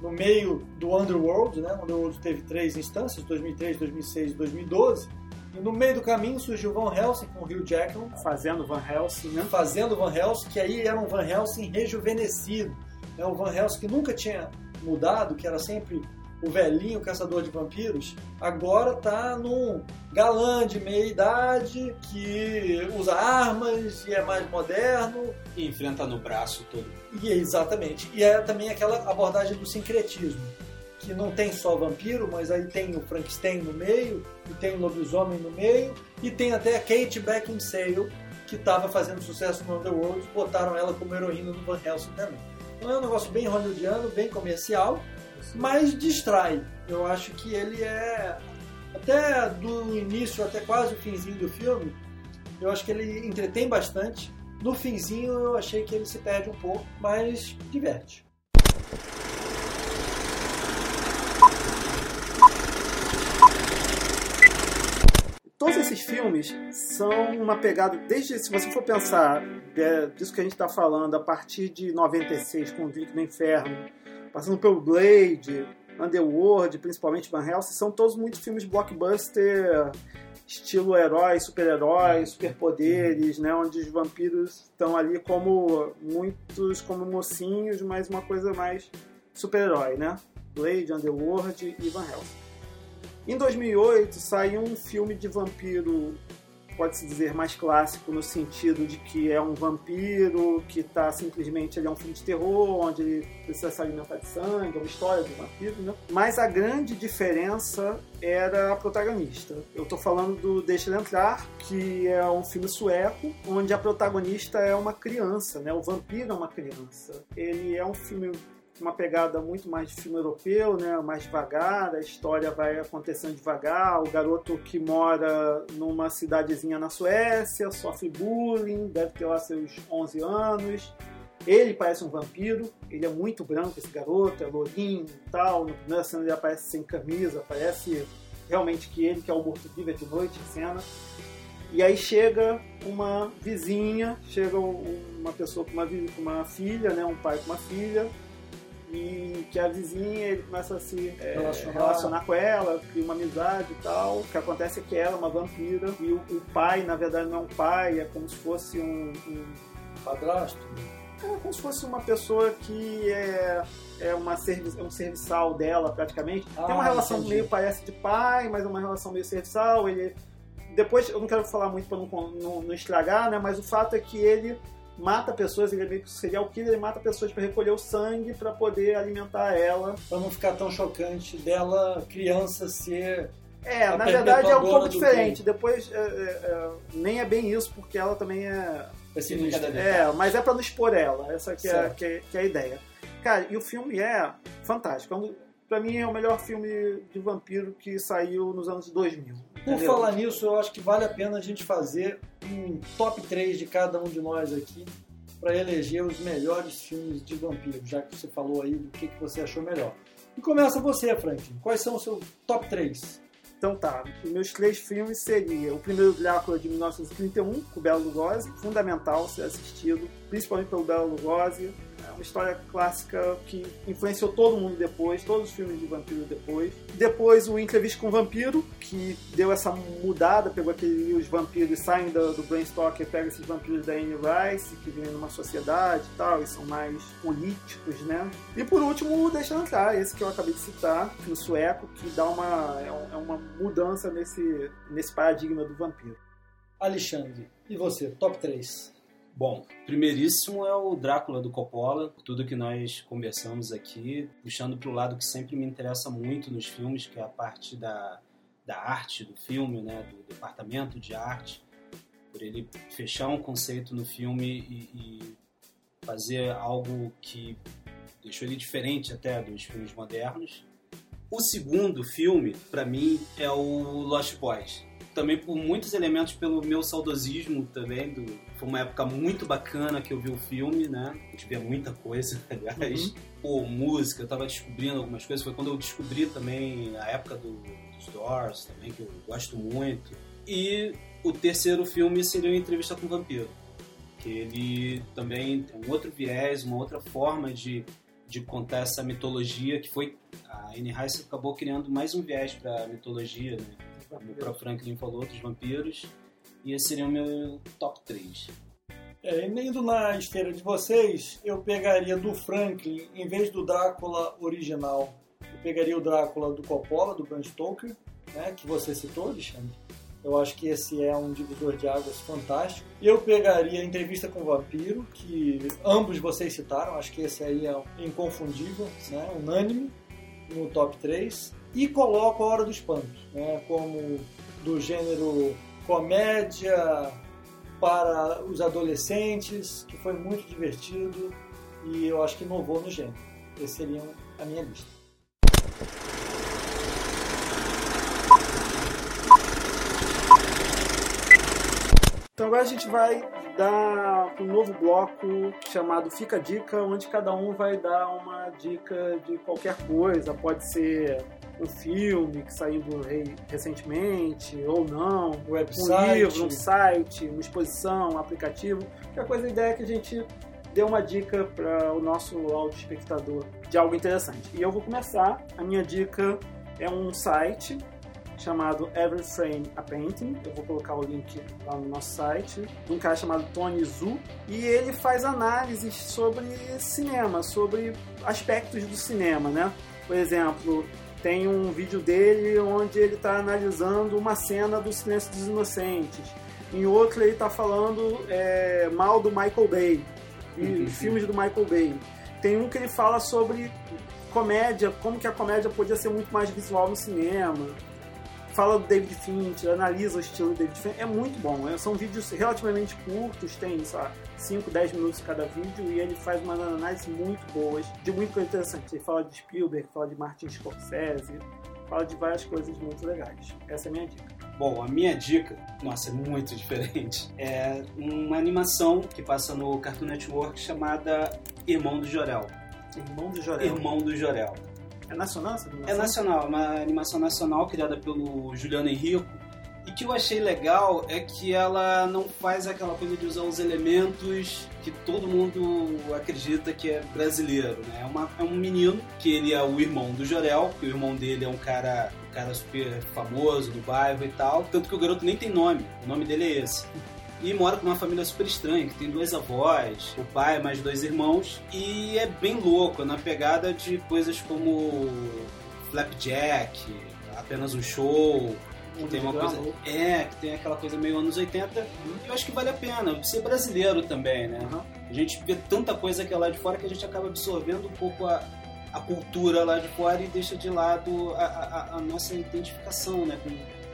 no meio do Underworld, né? O Underworld teve três instâncias, 2003, 2006 e 2012. E no meio do caminho surgiu Van Helsing com o Hugh Jackman, Fazendo Van Helsing, né? fazendo Van Helsing, que aí era um Van Helsing rejuvenescido. É um Van Helsing que nunca tinha mudado, que era sempre o velhinho caçador de vampiros, agora tá num galã de meia idade que usa armas e é mais moderno. E enfrenta no braço todo. E é exatamente. E é também aquela abordagem do sincretismo, que não tem só vampiro, mas aí tem o Frankenstein no meio, e tem o lobisomem no meio, e tem até a Kate Beckinsale, que estava fazendo sucesso no Underworld, botaram ela como heroína no Van Helsing também. Então é um negócio bem hollywoodiano, bem comercial, mas distrai. Eu acho que ele é até do início até quase o finzinho do filme, eu acho que ele entretém bastante. No finzinho eu achei que ele se perde um pouco, mas diverte. Todos esses filmes são uma pegada, desde se você for pensar é, disso que a gente está falando, a partir de 96, com o Drink no Inferno, passando pelo Blade, Underworld, principalmente Van Helsing, são todos muitos filmes blockbuster, estilo herói, super-heróis, superpoderes, né, onde os vampiros estão ali como muitos como mocinhos, mas uma coisa mais super-herói, né? Blade, Underworld e Van Helsing. Em 2008 saiu um filme de vampiro, pode-se dizer mais clássico, no sentido de que é um vampiro que está simplesmente. É um filme de terror, onde ele precisa se alimentar de sangue, é uma história do vampiro, né? Mas a grande diferença era a protagonista. Eu estou falando do Deixa Ele Entrar, que é um filme sueco, onde a protagonista é uma criança, né? O vampiro é uma criança. Ele é um filme uma pegada muito mais de filme europeu, né? mais devagar, a história vai acontecendo devagar. O garoto que mora numa cidadezinha na Suécia sofre bullying, deve ter lá seus 11 anos. Ele parece um vampiro, ele é muito branco, esse garoto, é lourinho e tal. Na primeira cena ele aparece sem camisa, parece realmente que ele que é o morto-vivo de noite em cena. E aí chega uma vizinha, chega uma pessoa com uma, com uma filha, né, um pai com uma filha, e que a vizinha ele começa a se é, relacionar. relacionar. com ela, cria uma amizade e tal. O que acontece é que ela é uma vampira e o, o pai, na verdade, não é um pai, é como se fosse um, um padrasto. É como se fosse uma pessoa que é, é, uma servi é um serviçal dela, praticamente. Ah, Tem uma relação entendi. meio, parece de pai, mas é uma relação meio serviçal. Ele, depois, eu não quero falar muito para não, não, não estragar, né? Mas o fato é que ele mata pessoas, ele é meio que serial killer, ele mata pessoas para recolher o sangue para poder alimentar ela. Para não ficar tão chocante dela, criança, ser. É, na verdade é um pouco diferente. Depois, é, é, é, nem é bem isso, porque ela também é. É, é mas é para não expor ela. Essa que é, que é, que, é, a ideia. Cara, e o filme é fantástico. É um, pra mim é o melhor filme de vampiro que saiu nos anos 2000. Por entendeu? falar nisso, eu acho que vale a pena a gente fazer um top 3 de cada um de nós aqui para eleger os melhores filmes de vampiro, já que você falou aí do que, que você achou melhor. E começa você, Franklin. Quais são os seus top 3? Então tá, os meus três filmes seriam o primeiro Drácula de 1931, com o Bela Lugosi, fundamental ser assistido, principalmente pelo Bela Lugosi, uma história clássica que influenciou todo mundo depois, todos os filmes de vampiro depois. Depois o Entrevista com o Vampiro, que deu essa mudada, pegou aquele os vampiros saem do, do Bram Stoker, pega esses vampiros da Anne Rice, que vivem numa sociedade e tal, e são mais políticos, né? E por último o Deixa Entrar, esse que eu acabei de citar, no sueco, que dá uma, é, é uma mudança nesse, nesse paradigma do vampiro. Alexandre, e você, top 3? Bom, primeiríssimo é o Drácula do Coppola, tudo que nós conversamos aqui, puxando para o lado que sempre me interessa muito nos filmes, que é a parte da, da arte do filme, né, do departamento de arte, por ele fechar um conceito no filme e, e fazer algo que deixou ele diferente até dos filmes modernos. O segundo filme, para mim, é o Lost Boys também por muitos elementos pelo meu saudosismo também. Do, foi uma época muito bacana que eu vi o filme, né? A gente via muita coisa, aliás. Uhum. Pô, música, eu tava descobrindo algumas coisas. Foi quando eu descobri também a época do, dos Doors, também, que eu gosto muito. E o terceiro filme seria uma entrevista com o vampiro. Que ele também tem um outro viés, uma outra forma de, de contar essa mitologia que foi a Anne Rice acabou criando mais um viés para a mitologia, né? Como o próprio Franklin falou, dos vampiros. E esse seria o meu top 3. É, indo na esteira de vocês, eu pegaria do Franklin, em vez do Drácula original, eu pegaria o Drácula do Coppola, do Bram Stoker, né, que você citou, Alexandre. Eu acho que esse é um divisor de águas fantástico. Eu pegaria a Entrevista com o Vampiro, que ambos vocês citaram, acho que esse aí é inconfundível, né, unânime, no top 3 e coloco A Hora dos Espanto, né, como do gênero comédia para os adolescentes, que foi muito divertido e eu acho que inovou no gênero. Esse seria a minha lista. Então agora a gente vai dar um novo bloco chamado Fica a Dica, onde cada um vai dar uma dica de qualquer coisa. Pode ser um filme que saiu recentemente ou não, Website. um livro, um site, uma exposição, um aplicativo. Qualquer coisa, a ideia é que a gente dê uma dica para o nosso áudio espectador de algo interessante. E eu vou começar. A minha dica é um site chamado Every Frame a Painting. Eu vou colocar o link lá no nosso site, de um cara chamado Tony Zhu. E ele faz análises sobre cinema, sobre aspectos do cinema, né? Por exemplo, tem um vídeo dele onde ele está analisando uma cena do Silêncio dos Inocentes. Em outro ele está falando é, mal do Michael Bay, e Uhum. filmes do Michael Bay. Tem um que ele fala sobre comédia, como que a comédia podia ser muito mais visual no cinema. Fala do David Fincher, analisa o estilo do David Fincher. É muito bom. é- São vídeos relativamente curtos, tem, sei lá, 5, 10 minutos cada vídeo, e ele faz umas análises muito boas, de muito coisa interessante. Ele fala de Spielberg, fala de Martin Scorsese, fala de várias coisas muito legais. Essa é a minha dica. Bom, a minha dica, nossa, é muito diferente. É uma animação que passa no Cartoon Network chamada Irmão do Jorel. Irmão do Jorel. Irmão do Jorel. É nacional essa É animação? nacional, é uma animação nacional criada pelo Juliano Henrico. E que eu achei legal é que ela não faz aquela coisa de usar os elementos que todo mundo acredita que é brasileiro, né? É, uma- é um menino que ele é o irmão do Jorel, que o irmão dele é um cara, um cara super famoso do bairro e tal. Tanto que o garoto nem tem nome, o nome dele é esse. E mora com uma família super estranha, que tem dois avós, o pai mais dois irmãos. E é bem louco, na pegada de coisas como Flapjack, apenas um show, que tem uma coisa. ou- É, que tem aquela coisa meio anos 80. E eu acho que vale a pena. Ser brasileiro também, né? Aham. A gente vê tanta coisa que é lá de fora que a gente acaba absorvendo um pouco a, a cultura lá de fora e deixa de lado a, a- a nossa identificação, né? Com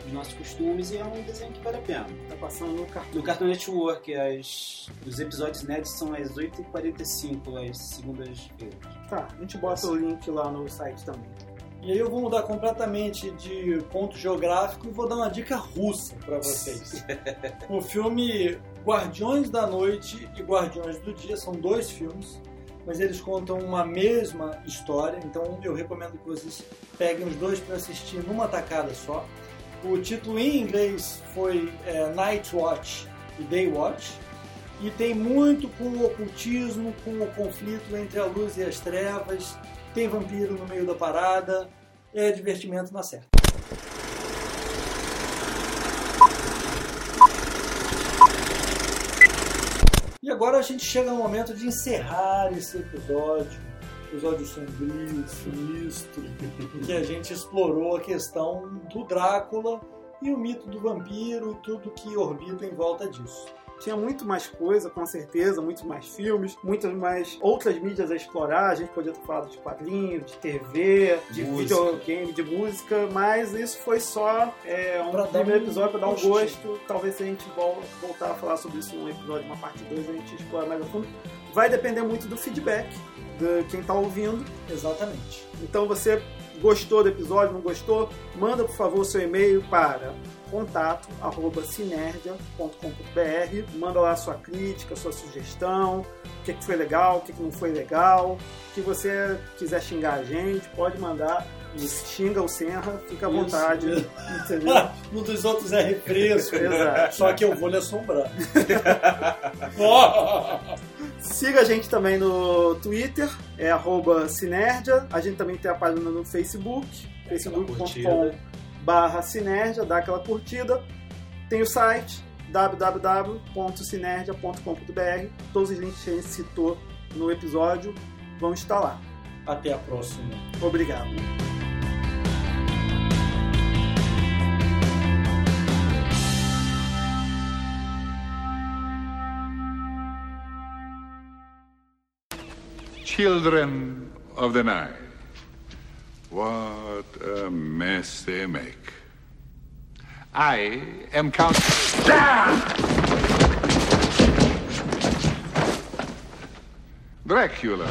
os nossos costumes. E é um desenho que vale a pena. Tá passando no cartão. No Cartoon Network, as, os episódios inéditos são às 8h45, às segundas-feiras. Tá, a gente bota o link lá no site também. E aí eu vou mudar completamente de ponto geográfico e vou dar uma dica russa para vocês. o filme Guardiões da Noite e Guardiões do Dia são dois filmes, mas eles contam uma mesma história, então eu recomendo que vocês peguem os dois para assistir numa tacada só. O título em inglês foi é, Night Watch e Day Watch. E tem muito com o ocultismo, com o conflito entre a luz e as trevas. Tem vampiro no meio da parada. É divertimento na certa. E agora a gente chega no momento de encerrar esse episódio. Episódio sombrio, sinistro, em que a gente explorou a questão do Drácula e o mito do vampiro e tudo que orbita em volta disso. Tinha muito mais coisa, com certeza, muitos mais filmes, muitas mais outras mídias a explorar. A gente podia ter falado de quadrinhos, de TV, de Música. videogame, de música, mas isso foi só é, um Pra primeiro um episódio para dar um gostinho. gosto. Talvez se a gente vol- voltar a falar sobre isso num episódio, uma parte 2, a gente explora mais a fundo. Vai depender muito do feedback de quem está ouvindo. Exatamente. Então você gostou do episódio, não gostou? Manda por favor seu e-mail para contato arroba sinergia.com.br manda lá sua crítica, sua sugestão, o que, que foi legal, o que, que não foi legal. Se você quiser xingar a gente, pode mandar. Xinga o Senra, fica à Isso. vontade. Um dos outros é refresco. Só que eu vou lhe assombrar. Siga a gente também no Twitter, é arroba Sinergia. A gente também tem a página no Facebook, facebook.com barra Sinergia, dá aquela curtida. Tem o site www.sinergia.com.br. Todos os links que a gente citou no episódio vão estar lá. Até a próxima. Obrigado. Children of the night. What a mess they make. I am Count. Dracula.